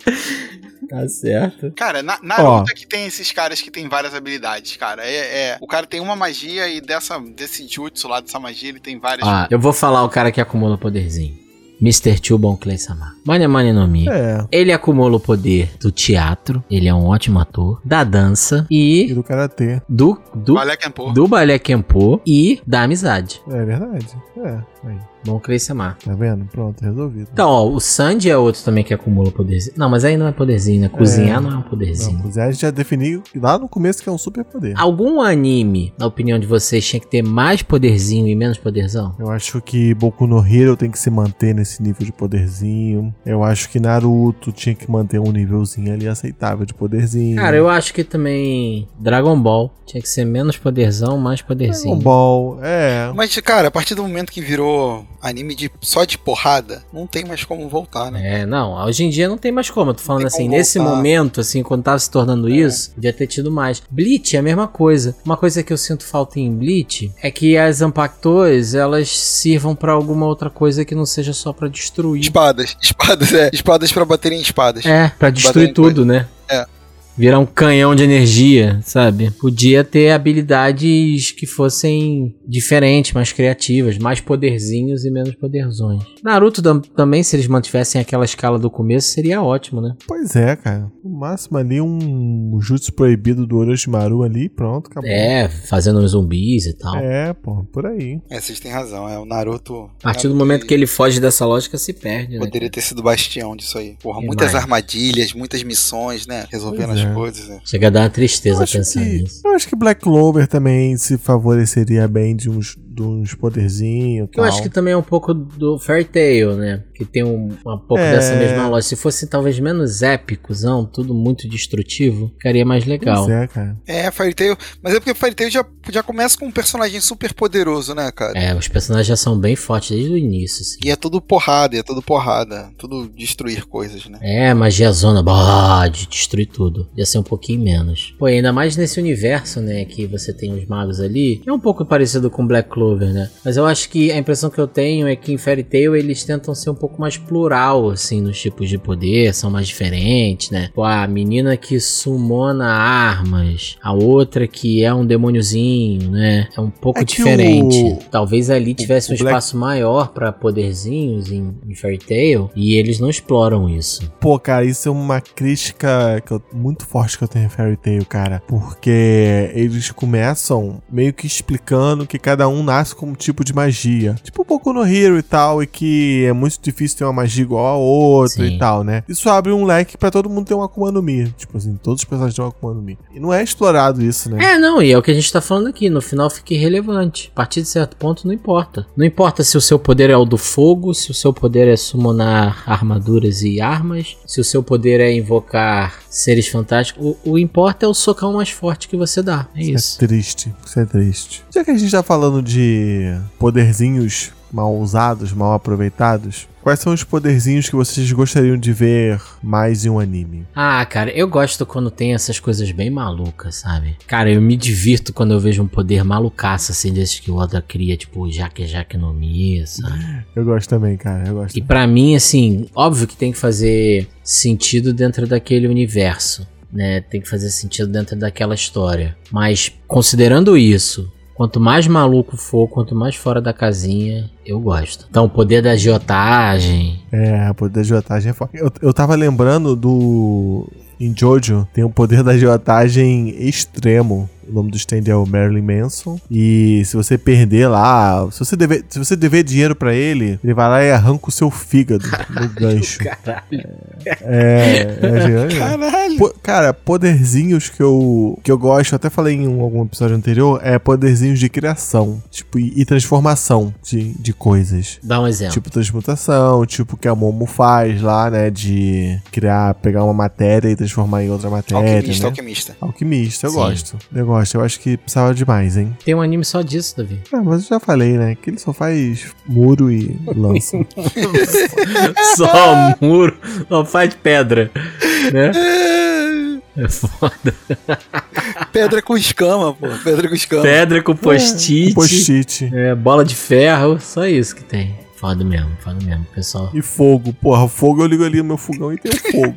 Tá certo. Cara, na, Naruto é que tem esses caras que tem várias habilidades, cara. É, é- o cara tem uma magia e dessa, desse jutsu lá, dessa magia, ele tem várias. Ó, eu vou falar o cara que acumula poderzinho. Mr. Chubon Clay Samar. Mane Mane no Mi. É. Ele acumula o poder do teatro, ele é um ótimo ator, da dança E e do Karatê. do do, Valeu, Kenpo. do balé Kempo e da amizade. É verdade. É, aí. Bom Clay Samar. Tá vendo? Pronto, resolvido. Então, ó, o Sandy é outro também que acumula poderzinho. Não, mas aí não é poderzinho, né? Cozinhar É. não é um Não, poderzinho. cozinhar a gente já definiu lá no começo que é um super poder. Algum anime, na opinião de vocês, tinha que ter mais poderzinho e menos poderzão? Eu acho que Boku no Hero tem que se manter nesse nível de poderzinho. Eu acho que Naruto tinha que manter um nívelzinho ali aceitável de poderzinho. Cara, eu acho que também Dragon Ball tinha que ser menos poderzão, mais poderzinho. Dragon Ball, é. Mas, cara, a partir do momento que virou anime de, só de porrada, não tem mais como voltar, né? É, não, hoje em dia não tem mais como. Eu tô falando assim, nesse voltar. momento, assim, quando tava se tornando isso, podia ter tido mais. Bleach é a mesma coisa. Uma coisa que eu sinto falta em Bleach é que as Ampactors, elas sirvam pra alguma outra coisa que não seja só pra destruir. Espadas, espadas, é. Espadas pra baterem em espadas. É, pra destruir tudo, né? É. Virar um canhão de energia, sabe? Podia ter habilidades que fossem diferentes, mais criativas, mais poderzinhos e menos poderzões. Naruto tam- também, se eles mantivessem aquela escala do começo, seria ótimo, né? Pois é, cara. No máximo ali um jutsu proibido do Orochimaru ali, pronto, acabou. É, fazendo uns zumbis e tal. É, pô, por aí. É, vocês têm razão. É, o Naruto. A partir do momento que ele foge dessa lógica, se perde, né? Poderia ter sido bastião disso aí. Porra, Demais. muitas armadilhas, muitas missões, né? Resolvendo Pois as. Coisas. né? Chega a dar uma tristeza pensar que, nisso. eu acho que Black Clover também se favoreceria bem de uns, de uns poderzinhos. Eu acho que também é um pouco do Fairy Tail, né? Que tem um, um pouco É. dessa mesma lógica. Se fosse talvez menos épicozão, tudo muito destrutivo, ficaria mais legal. Pois é, cara. É, Fairy Tail. Mas é porque Fairy Tail já, já começa com um personagem super poderoso, né, cara? É, os personagens já são bem fortes desde o início, assim. E é tudo porrada, é tudo porrada. Tudo destruir coisas, né? É, magia zona, bah, de destruir tudo. Ia ser um pouquinho menos. Pô, e ainda mais nesse universo, né, que você tem os magos ali. É um pouco parecido com Black Clover Clover, né? Mas eu acho que a impressão que eu tenho é que em Fairy Tail eles tentam ser um pouco mais plural, assim, nos tipos de poder, são mais diferentes, né? Pô, a menina que sumona armas, a outra que é um demôniozinho, né? É um pouco É diferente. o- Talvez ali tivesse o um Black- espaço maior pra poderzinhos em, em Fairy Tail e eles não exploram isso. Pô, cara, isso é uma crítica eu- muito forte que eu tenho em Fairy Tail, cara. Porque eles começam meio que explicando que cada um nasce com um tipo de magia. Tipo um pouco no Hero e tal, e que é muito difícil ter uma magia igual a outra Sim. e tal, né? Isso abre um leque pra todo mundo ter uma Akuma no Mi. Tipo assim, todos os personagens têm uma Akuma no Mi. E não é explorado isso, né? É, não, e é o que a gente tá falando aqui. No final fica irrelevante. A partir de certo ponto, não importa. Não importa se o seu poder é o do fogo, se o seu poder é summonar armaduras e armas, se o seu poder é invocar seres fantásticos. O, o importa é o socão mais forte que você dá. É isso. é triste. Isso é triste. Já que a gente tá falando de poderzinhos mal usados, mal aproveitados, quais são os poderzinhos que vocês gostariam de ver mais em um anime? Ah, cara, eu gosto quando tem essas coisas bem malucas, sabe? Cara, eu me divirto quando eu vejo um poder malucaço, assim, desses que o Oda cria, tipo, Jaque Jaque no Mi, sabe? Eu gosto também, cara. Eu gosto. E pra mim, assim, óbvio que tem que fazer sentido dentro daquele universo, né? Tem que fazer sentido dentro daquela história. Mas considerando isso, quanto mais maluco for, quanto mais fora da casinha, eu gosto. Então, o poder da agiotagem. É, o poder da agiotagem é forte. Eu, eu tava lembrando do. Em Jojo, tem um poder da agiotagem extremo. O nome do stand é o Marilyn Manson. E se você perder lá, se você dever, se você dever dinheiro pra ele, ele vai lá e arranca o seu fígado no gancho. Caralho. É, é gigante. Caralho. Po- cara, poderzinhos que eu, que eu gosto, até falei em um- algum episódio anterior, é poderzinhos de criação, tipo, e, e transformação de, de coisas. Dá um exemplo. Tipo transmutação, tipo que a Momo faz lá, né? De criar, pegar uma matéria e transformar em outra matéria. Alquimista, né? alquimista. Alquimista, eu Sim. gosto. Eu gosto, eu acho que precisava demais, hein? Tem um anime só disso, Davi. Ah, mas eu já falei, né? Que ele só faz muro e lança. só muro, só faz pedra, né? É foda. Pedra com escama, pô. Pedra com escama. Pedra com post-it. Post-it. É, bola de ferro, só isso que tem. Foda mesmo, foda mesmo, pessoal. E fogo, porra, fogo eu ligo ali no meu fogão e tem fogo.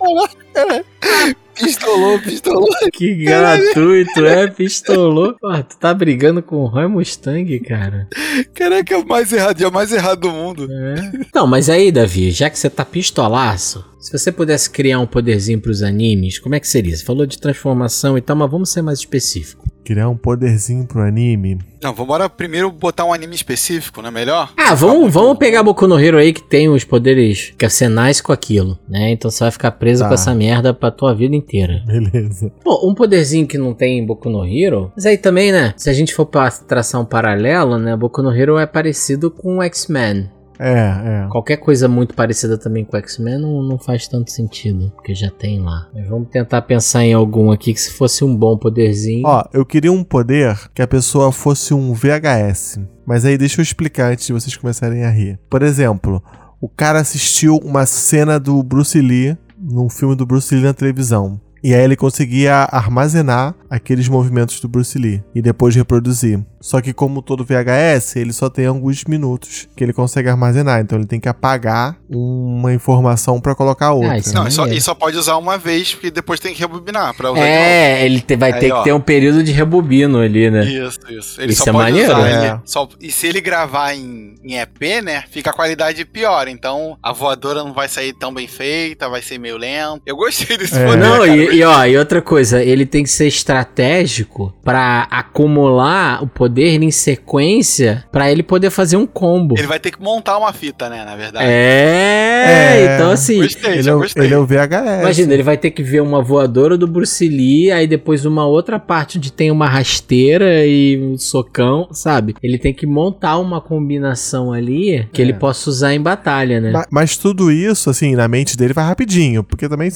Pistolou, pistolou. Que gratuito, é? Pistolou. Pô, tu tá brigando com o Roy Mustang, cara. Caraca, é o mais errado, é o mais errado do mundo. É. Não, mas aí, Davi, já que você tá pistolaço, se você pudesse criar um poderzinho pros animes, como é que seria? Você falou de transformação e tal, mas vamos ser mais específico. Criar um poderzinho pro anime. Não, vambora primeiro botar um anime específico, não é melhor? Ah, vamos, vamos pegar Boku no Hero aí que tem os poderes que você nasce com aquilo, né? Então você vai ficar preso Tá. com essa merda pra tua vida inteira. Beleza. Pô, um poderzinho que não tem em Boku no Hero. Mas aí também, né? Se a gente for pra traçar um paralelo, né? Boku no Hero é parecido com o X-Men. É, é. Qualquer coisa muito parecida também com o X-Men não, não faz tanto sentido, porque já tem lá. Mas vamos tentar pensar em algum aqui que se fosse um bom poderzinho. Ó, eu queria um poder que a pessoa fosse um VHS. Mas aí deixa eu explicar antes de vocês começarem a rir. Por exemplo, o cara assistiu uma cena do Bruce Lee num filme do Bruce Lee na televisão. E aí ele conseguia armazenar aqueles movimentos do Bruce Lee e depois reproduzir. Só que como todo VHS, ele só tem alguns minutos que ele consegue armazenar, então ele tem que apagar uma informação pra colocar outra. Ah, isso Não, e só, e só pode usar uma vez, porque depois tem que rebobinar pra usar É, ele te- vai Aí, ter ó. que ter um período de rebobino ali, né? Isso, isso. Ele Isso só é pode maneiro, usar. né? ele só- e se ele gravar em, em EP, né, fica a qualidade pior. Então a voadora não vai sair tão bem feita, vai ser meio lento. Eu gostei desse É. poder, Não, cara. e, e ó, e outra coisa, ele tem que ser estratégico pra acumular o poder em sequência pra ele poder fazer um combo. Ele vai ter que montar uma fita, né, na verdade. É, É. então assim, Gostei, Ele é, o- gostei. ele é o VHS. imagina, ele vai ter que ver uma voadora do Bruce Lee, aí depois uma outra parte onde tem uma rasteira e um socão, sabe? Ele tem que montar uma combinação ali que É. ele possa usar em batalha, né? Ma- Mas, tudo isso, assim, na mente dele vai rapidinho, porque também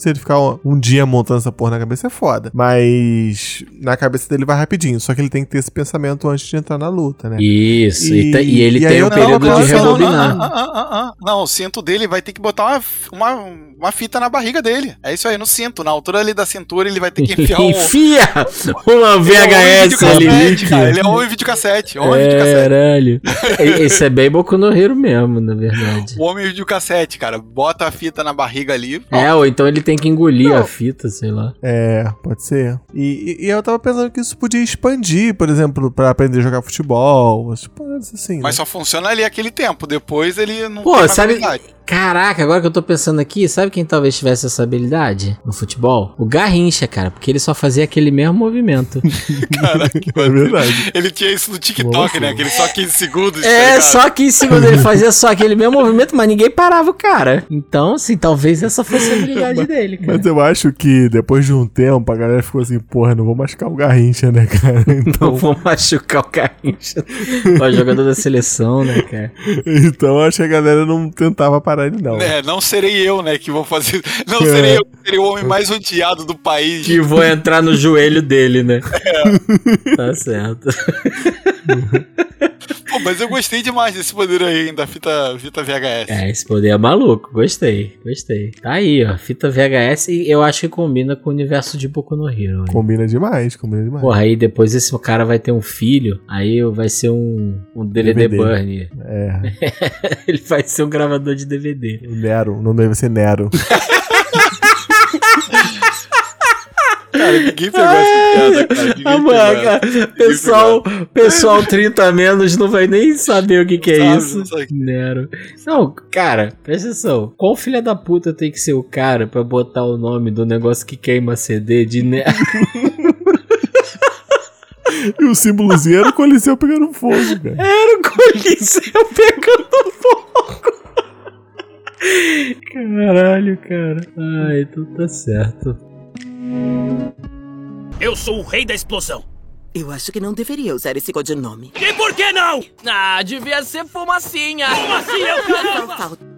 se ele ficar um, um dia montando essa porra na cabeça, é foda. Mas na cabeça dele vai rapidinho. Só que ele tem que ter esse pensamento antes de entrar na luta, né? Isso, e, E- e ele e tem tava período de pensando, não, rebobinar. Não, não, não, não, não, o cinto dele vai ter que botar uma, uma, uma fita na barriga dele. É isso aí, no cinto. Na altura ali da cintura, ele vai ter que enfiar um. Enfia uma Ele é um VHS ali. Ele é um homem videocassete. Homem videocassete. Caralho. Esse é bem Boku no Hero mesmo, na verdade. O homem videocassete, cara. Bota a fita na barriga ali. ó. É, ou então ele tem que engolir a fita, sei lá. É, pode ser. E, e- e eu tava pensando que isso podia expandir, por exemplo, pra aprender a jogar futebol. Paradas assim. Mas né? só funciona ali aquele tempo. Depois ele não Pô, tem mais sabe- habilidade. Caraca, agora que eu tô pensando aqui, sabe quem talvez tivesse essa habilidade no futebol? O Garrincha, cara, porque ele só fazia aquele mesmo movimento. É verdade. Ele tinha isso no TikTok, Nossa. né? Aquele só 15 segundos. tá é, ligado? só que em segundo ele fazia só aquele mesmo movimento, mas ninguém parava o cara. Então, assim, talvez essa fosse a habilidade dele, cara. Mas eu acho que depois de um tempo a galera ficou assim, porra, não vou machucar o Garrincha, né, cara? Não Então, vou machucar o Garrincha. O jogador da seleção, né, cara? então acho que a galera não tentava parar ele, não. É, não serei eu, né, que vou fazer. Não É. serei eu, serei o homem mais odiado do país. Que vou entrar no joelho dele, né? Tá certo. Pô, mas eu gostei demais desse poder aí, da fita, fita VHS. É, esse poder é maluco. Gostei, gostei. Tá aí, ó. Fita VHS e eu acho que combina com o universo de Boku no Hero. né? Combina demais, combina demais. Porra, aí depois esse cara vai ter um filho, aí vai ser um, um DVD, DVD. Burn. É, Ele vai ser um gravador de DVD. o Nero, o nome dele vai ser Nero. Cara, ninguém pegou essa piada, cara. Ah, mano, cara, pessoal, pessoal 30 a menos não vai nem saber o que, que é Sabe, isso. não. Não, cara, presta atenção. Qual filha da puta tem que ser o cara pra botar o nome do negócio que queima CD de Nero? E o símbolozinho era o Coliseu pegando fogo, cara. Era o Coliseu pegando fogo. Caralho, cara. Ah, então tá certo. Eu sou o rei da explosão. Eu acho que não deveria usar esse codinome. E por que não? Ah, devia ser fumacinha. Fumacinha é o Só caramba. falta.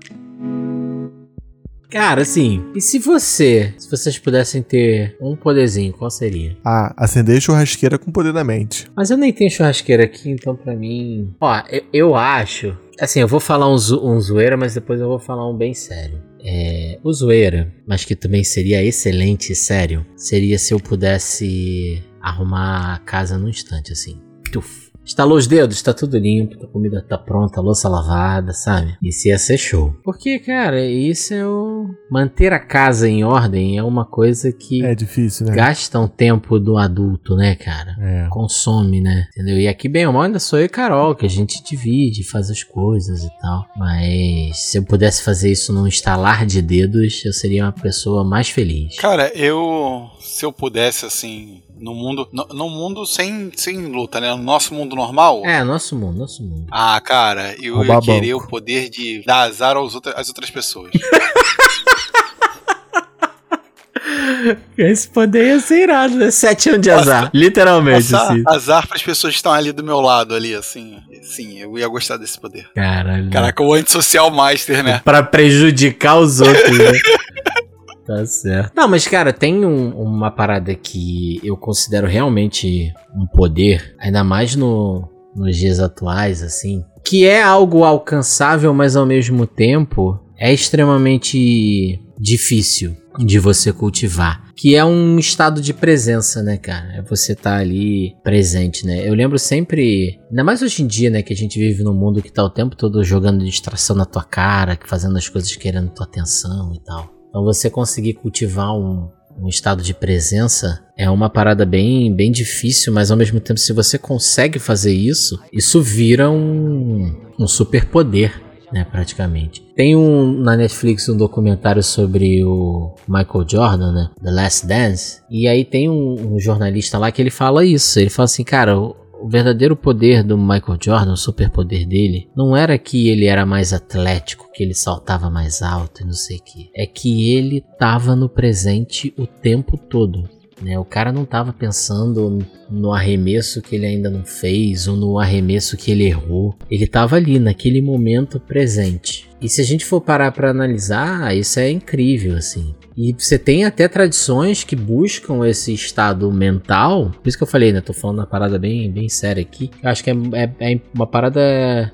Cara, assim, e se você, se vocês pudessem ter um poderzinho, qual seria? Ah, acender churrasqueira com poder da mente. Mas eu nem tenho churrasqueira aqui, então pra mim. Ó, eu, eu acho. Assim, eu vou falar um, zo- um zoeira, mas depois eu vou falar um bem sério. É, zoeira, mas que também seria excelente e sério, seria se eu pudesse arrumar a casa num instante, assim. Tuf. Estalou os dedos, tá tudo limpo, a comida tá pronta, a louça lavada, sabe? Isso ia ser show. Porque, cara, isso é o. Manter a casa em ordem é uma coisa que É difícil, né? gasta um tempo do adulto, né, cara? É. consome, né? Entendeu? E aqui, bem ou mal, ainda sou eu e Carol, que a gente divide, faz as coisas e tal. Mas se eu pudesse fazer isso num estalar de dedos, eu seria uma pessoa mais feliz. Cara, eu. Se eu pudesse, assim. No mundo. No, no mundo sem, sem luta, né? No nosso mundo normal. É, nosso mundo, nosso mundo. Ah, cara, eu Roubar ia querer banco. o poder de dar azar aos outra- às outras pessoas. Esse poder ia ser irado, né? Sete anos de azar. Literalmente, Azar, assim. azar pras pessoas que estão ali do meu lado, ali, assim. Sim, eu ia gostar desse poder. Caralho. Caraca, o antissocial master, né? Pra prejudicar os outros, né? Tá certo. Não, mas cara, tem um- uma parada que eu considero realmente um poder, ainda mais no, nos dias atuais, assim, que é algo alcançável, mas ao mesmo tempo é extremamente difícil de você cultivar. Que é um estado de presença, né, cara? É você tá ali presente, né? Eu lembro sempre, ainda mais hoje em dia, né, que a gente vive num mundo que tá o tempo todo jogando distração na tua cara, fazendo as coisas querendo tua atenção e tal. Então você conseguir cultivar um, um estado de presença é uma parada bem, bem difícil, mas ao mesmo tempo, se você consegue fazer isso, isso vira um, um superpoder, né, praticamente. Tem um na Netflix um documentário sobre o Michael Jordan, né, The Last Dance, e aí tem um, um jornalista lá que ele fala isso. Ele fala assim, cara, o, verdadeiro poder do Michael Jordan, o superpoder dele, não era que ele era mais atlético, que ele saltava mais alto e não sei o que. É que ele tava no presente o tempo todo. Né? O cara não tava pensando no arremesso que ele ainda não fez ou no arremesso que ele errou. Ele tava ali naquele momento presente. E se a gente for parar para analisar, isso é incrível assim. E você tem até tradições que buscam esse estado mental. Por isso que eu falei, né? Tô falando uma parada bem, bem séria aqui. Eu acho que é, é, é uma parada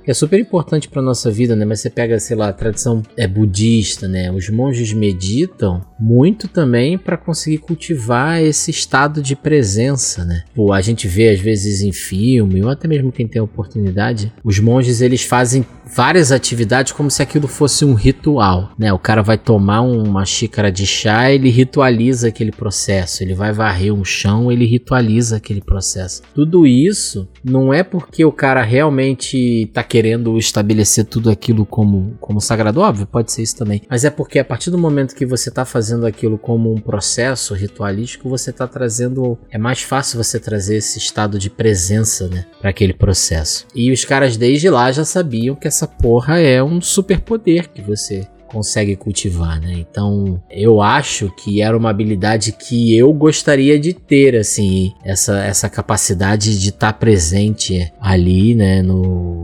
que é super importante pra nossa vida, né? Mas você pega, sei lá, a tradição é budista, né? Os monges meditam muito também para conseguir cultivar esse estado de presença, né? Pô, a gente vê às vezes em filme, ou até mesmo quem tem a oportunidade, os monges eles fazem várias atividades como se aquilo fosse um ritual, né? O cara vai tomar uma xícara de chá, ele ritualiza aquele processo, ele vai varrer um chão, ele ritualiza aquele processo. Tudo isso não é porque o cara realmente tá querendo estabelecer tudo aquilo como, como sagrado, óbvio, pode ser isso também, mas é porque a partir do momento que você tá fazendo aquilo como um processo ritualístico, você tá trazendo, é mais fácil você trazer esse estado de presença, né, para aquele processo. E os caras desde lá já sabiam que essa porra é um superpoder que você consegue cultivar, né? Então, eu acho que era uma habilidade que eu gostaria de ter, assim, essa, essa capacidade de estar tá presente ali, né, no,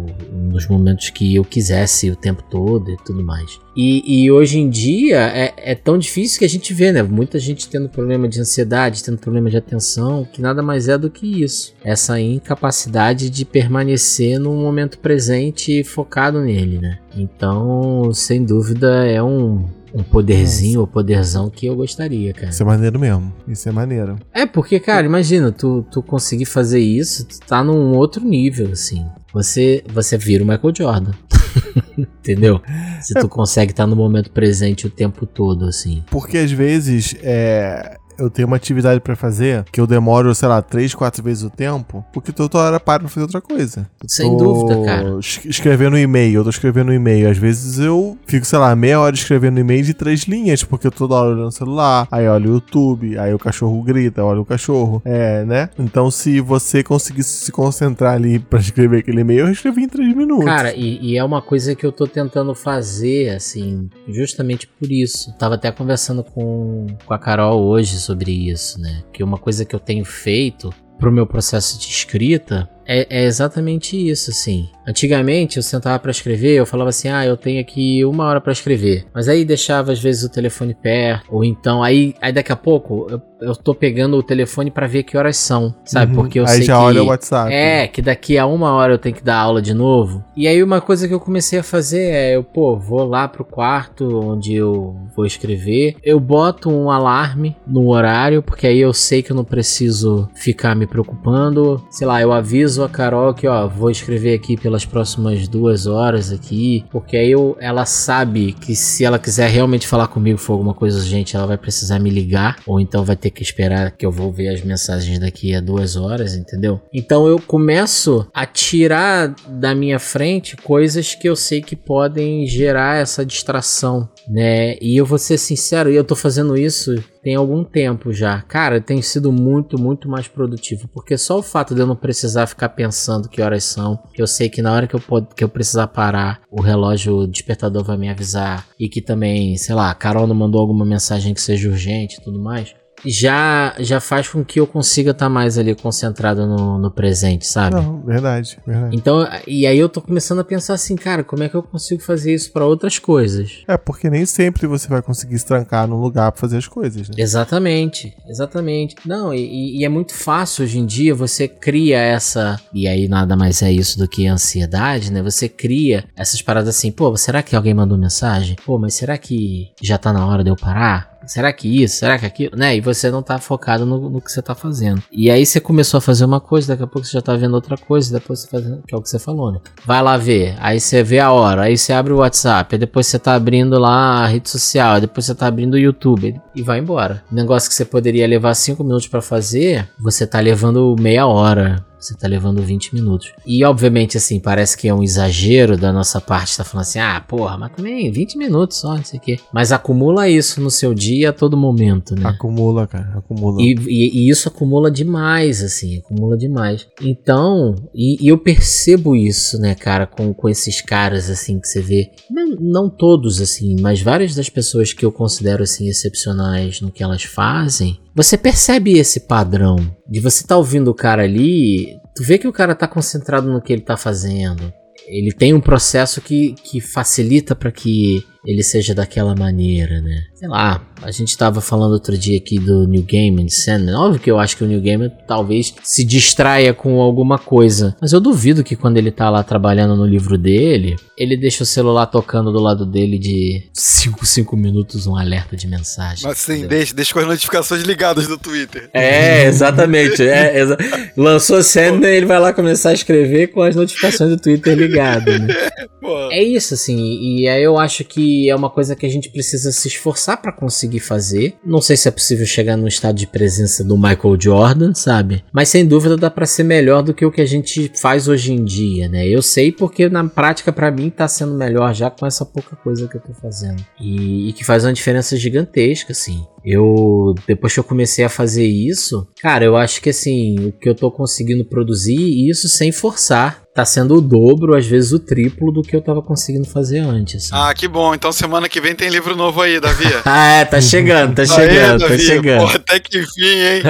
nos momentos que eu quisesse o tempo todo e tudo mais. E, e hoje em dia é, é, tão difícil que a gente vê, né? Muita gente tendo problema de ansiedade, tendo problema de atenção, que nada mais é do que isso. Essa incapacidade de permanecer no momento presente e focado nele, né? Então, sem dúvida, é um, um poderzinho ou poderzão que eu gostaria, cara. Isso é maneiro mesmo. Isso é maneiro. É, porque, cara, imagina, tu, tu conseguir fazer isso, tu tá num outro nível, assim. Você, você vira o Michael Jordan. Entendeu? Se tu consegue estar no momento presente o tempo todo, assim. Porque às vezes é, eu tenho uma atividade para fazer que eu demoro, sei lá, três, quatro vezes o tempo, porque toda hora paro pra fazer outra coisa. Sem dúvida, cara. Escrevendo um e-mail, eu tô escrevendo um e-mail. Às vezes eu fico, sei lá, meia hora escrevendo um e-mail de três linhas, porque eu tô toda hora olhando o celular, aí olho o YouTube, aí o cachorro grita, olha o cachorro. É, né? Então, se você conseguisse se concentrar ali para escrever aquele e-mail, eu escrevi em três minutos. Cara, e, e, é uma coisa que eu tô tentando fazer, assim, justamente por isso. tava até conversando com, com a Carol hoje sobre isso, né? Que uma coisa que eu tenho feito pro meu processo de escrita é, é, exatamente isso, assim. Antigamente eu sentava para escrever, eu falava assim: ah, eu tenho aqui uma hora para escrever. Mas aí deixava às vezes o telefone perto, ou então aí, aí daqui a pouco eu, eu tô pegando o telefone para ver que horas são, sabe? Uhum. Porque eu aí sei já que. olha o WhatsApp. É, que daqui a uma hora eu tenho que dar aula de novo. E aí uma coisa que eu comecei a fazer é: eu, pô, vou lá pro quarto onde eu vou escrever, eu boto um alarme no horário, porque aí eu sei que eu não preciso ficar me preocupando. Sei lá, eu aviso a Carol que, ó, vou escrever aqui pelas próximas duas horas aqui, porque aí eu, ela sabe que se ela quiser realmente falar comigo for alguma coisa urgente, ela vai precisar me ligar, ou então vai ter que esperar que eu vou ver as mensagens daqui a duas horas, entendeu? Então eu começo a tirar da minha frente coisas que eu sei que podem gerar essa distração, né? E eu vou ser sincero, eu tô fazendo isso tem algum tempo já. Cara, tem sido muito, muito mais produtivo. Porque só o fato de eu não precisar ficar pensando que horas são, que eu sei que na hora que eu, que eu precisar parar, o relógio o despertador vai me avisar. E que também, sei lá, a Carol não mandou alguma mensagem que seja urgente e tudo mais já já faz com que eu consiga estar tá mais ali concentrado no, no presente, sabe? Não, verdade, verdade. Então, e aí eu tô começando a pensar assim, cara, como é que eu consigo fazer isso para outras coisas? É, porque nem sempre você vai conseguir se trancar num lugar para fazer as coisas, né? Exatamente, exatamente. Não, e, e, é muito fácil hoje em dia você cria essa. E aí nada mais é isso do que ansiedade, né? Você cria essas paradas assim, pô, será que alguém mandou mensagem? Pô, mas será que já tá na hora de eu parar? Será que isso? Será que aquilo? Né? E você não tá focado no, no, que você tá fazendo. E aí você começou a fazer uma coisa, daqui a pouco você já tá vendo outra coisa, depois você faz, que é o que você falou, né? Vai lá ver, aí você vê a hora, aí você abre o WhatsApp, depois você tá abrindo lá a rede social, depois você tá abrindo o YouTube e vai embora. negócio que você poderia levar 5 minutos para fazer, você tá levando meia hora você tá levando 20 minutos. E obviamente, assim, parece que é um exagero da nossa parte, tá falando assim, ah, porra, mas também 20 minutos só, não sei o quê. Mas acumula isso no seu dia a todo momento, né? Acumula, cara, acumula. E, e, e isso acumula demais, assim, acumula demais. Então, e, e, eu percebo isso, né, cara, com, com esses caras, assim, que você vê. Não, não todos, assim, mas várias das pessoas que eu considero, assim, excepcionais no que elas fazem, você percebe esse padrão de você tá ouvindo o cara ali, tu vê que o cara tá concentrado no que ele tá fazendo. Ele tem um processo que, que facilita para que ele seja daquela maneira, né? Sei lá, a gente tava falando outro dia aqui do New Game Sandman. Óbvio que eu acho que o New Game talvez se distraia com alguma coisa. Mas eu duvido que quando ele tá lá trabalhando no livro dele, ele deixa o celular tocando do lado dele de 5, 5 minutos um alerta de mensagem. Mas sim, deixa, deixa com as notificações ligadas do Twitter. É, exatamente. É, exa- Lançou Sandman, ele vai lá começar a escrever com as notificações do Twitter ligadas, né? É isso, assim, e aí eu acho que é uma coisa que a gente precisa se esforçar pra conseguir fazer. Não sei se é possível chegar no estado de presença do Michael Jordan, sabe? Mas sem dúvida dá pra ser melhor do que o que a gente faz hoje em dia, né? Eu sei porque na prática pra mim tá sendo melhor já com essa pouca coisa que eu tô fazendo. E, e que faz uma diferença gigantesca, assim. Eu, depois que eu comecei a fazer isso, cara, eu acho que assim, o que eu tô conseguindo produzir, isso sem forçar, tá sendo o dobro, às vezes o triplo do que eu tava conseguindo fazer antes. assim. Ah, que bom. Então semana que vem tem livro novo aí, Davi. Ah, é, tá chegando, tá chegando, tá Davi. chegando. Porra, até que enfim, hein?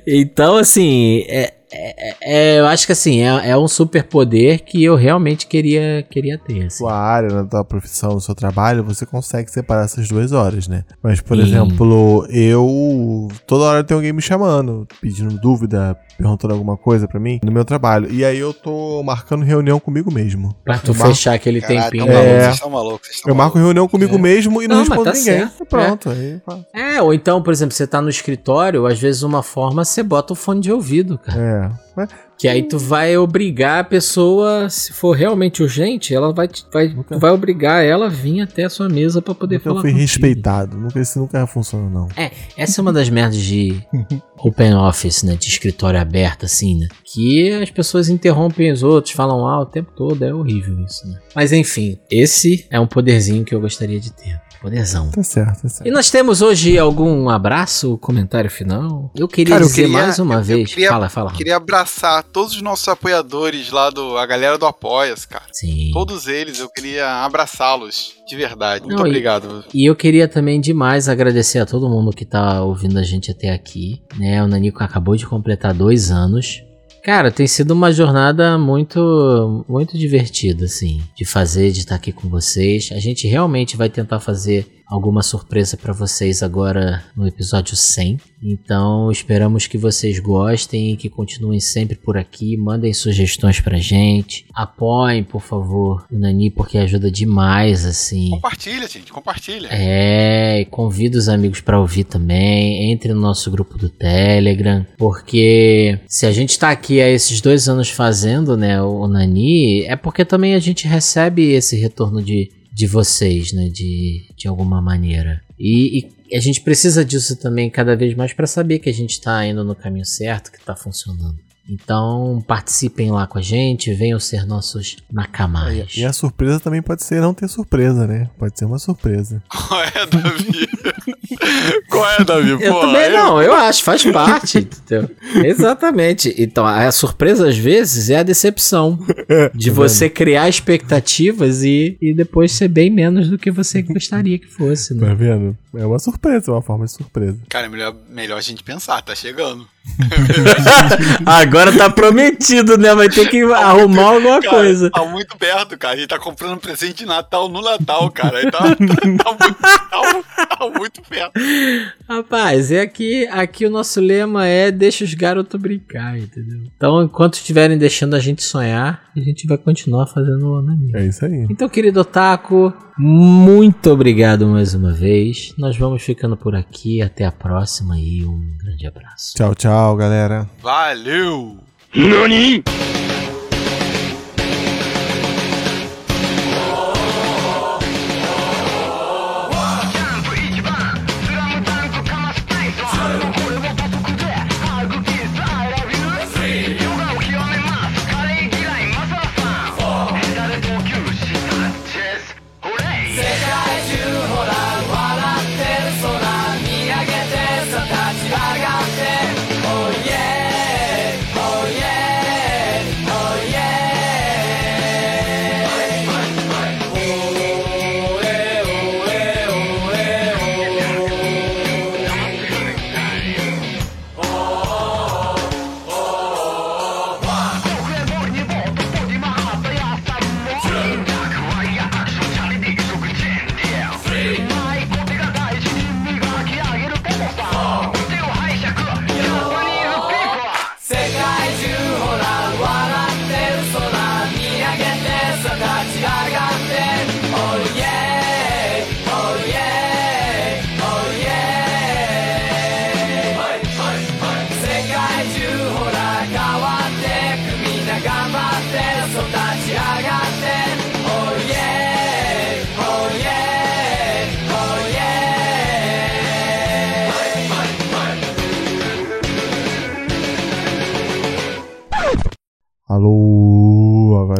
então, assim, é, é- é- eu acho que assim, é, é um superpoder que eu realmente queria, queria ter. assim. sua área, na tua profissão, no seu trabalho, você consegue separar essas duas horas, né? Mas, por Sim. exemplo, eu. Toda hora tem alguém me chamando, pedindo dúvida, perguntando alguma coisa pra mim no meu trabalho. E aí eu tô marcando reunião comigo mesmo. Pra tu marco- fechar aquele Caralho, tempinho. tão maluco, É. vocês estão malucos. vocês estão Eu marco reunião comigo mesmo e não, Não, respondo tá ninguém. certo, Pronto. Aí. É, ou então, por exemplo, você tá no escritório, às vezes uma forma você bota o fone de ouvido, cara. É. Mas Que aí tu vai obrigar a pessoa, se for realmente urgente, ela vai, te- vai, tu vai obrigar ela a vir até a sua mesa pra poder eu falar fui contigo. respeitado. Nunca, isso nunca funciona, não. É, essa é uma das merdas de open office, né? De escritório aberto, assim, né? Que as pessoas interrompem os outros, falam ah o tempo todo, é horrível isso, né? Mas enfim, esse é um poderzinho que eu gostaria de ter. Poderzão. Tá certo, tá certo. E nós temos hoje algum abraço, comentário final? Eu queria Cara, eu dizer queria- mais uma eu- eu vez. queria- fala, fala. Queria abraçar todos os nossos apoiadores lá do. A galera do Apoias, cara. Sim. Todos eles, eu queria abraçá-los de verdade. Muito Não, e- obrigado. E eu queria também demais agradecer a todo mundo que tá ouvindo a gente até aqui, né? O Nanico acabou de completar dois anos. Cara, tem sido uma jornada muito, muito divertida, assim, de fazer, de estar aqui com vocês. A gente realmente vai tentar fazer alguma surpresa pra vocês agora no episódio 100. Então, esperamos que vocês gostem e que continuem sempre por aqui. Mandem sugestões pra gente. Apoiem, por favor, o Nani, porque ajuda demais, assim. Compartilha, gente, compartilha. É, e convido os amigos pra ouvir também. Entre no nosso grupo do Telegram, porque se a gente tá aqui há esses dois anos fazendo, né, o Nani, é porque também a gente recebe esse retorno de, de vocês, né, de, de alguma maneira. E, e a gente precisa disso também cada vez mais pra saber que a gente tá indo no caminho certo, que tá funcionando. Então, participem lá com a gente, venham ser nossos nakamais. E a surpresa também pode ser não ter surpresa, né? Pode ser uma surpresa. Qual é, Davi? Qual é, Davi? Eu Pô, também aí- não, eu acho, faz parte, entendeu? Exatamente. Então, a surpresa às vezes é a decepção de você criar expectativas e, e depois ser bem menos do que você gostaria que fosse, Tá né? vendo? É uma surpresa, é uma forma de surpresa. Cara, é melhor, melhor a gente pensar, tá chegando. Agora tá prometido, né? Vai ter que arrumar alguma Cara, coisa. Tá muito perto, cara. A gente tá comprando presente de Natal no Natal, cara. Tá, tá, tá muito, tá- tá muito perto. Rapaz, é aqui, aqui o nosso lema é deixa os garotos brincar, entendeu? Então, enquanto estiverem deixando a gente sonhar, a gente vai continuar fazendo o anime. É isso aí. Então, querido Otaku, muito obrigado mais uma vez. Nós vamos ficando por aqui. Até a próxima e um grande abraço. Tchau, tchau, galera. Valeu! Oh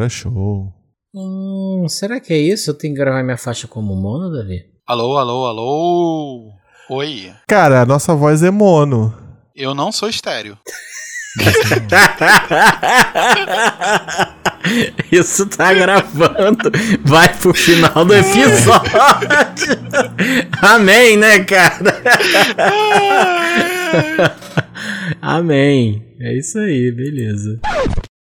era show. Hum, será que é isso? Eu tenho que gravar minha faixa como mono, Davi? Alô, alô, alô. Oi. Cara, a nossa voz é mono. Eu não sou estéreo. Isso tá gravando. Vai pro final do episódio. Amém, né, cara? Amém. É isso aí, beleza.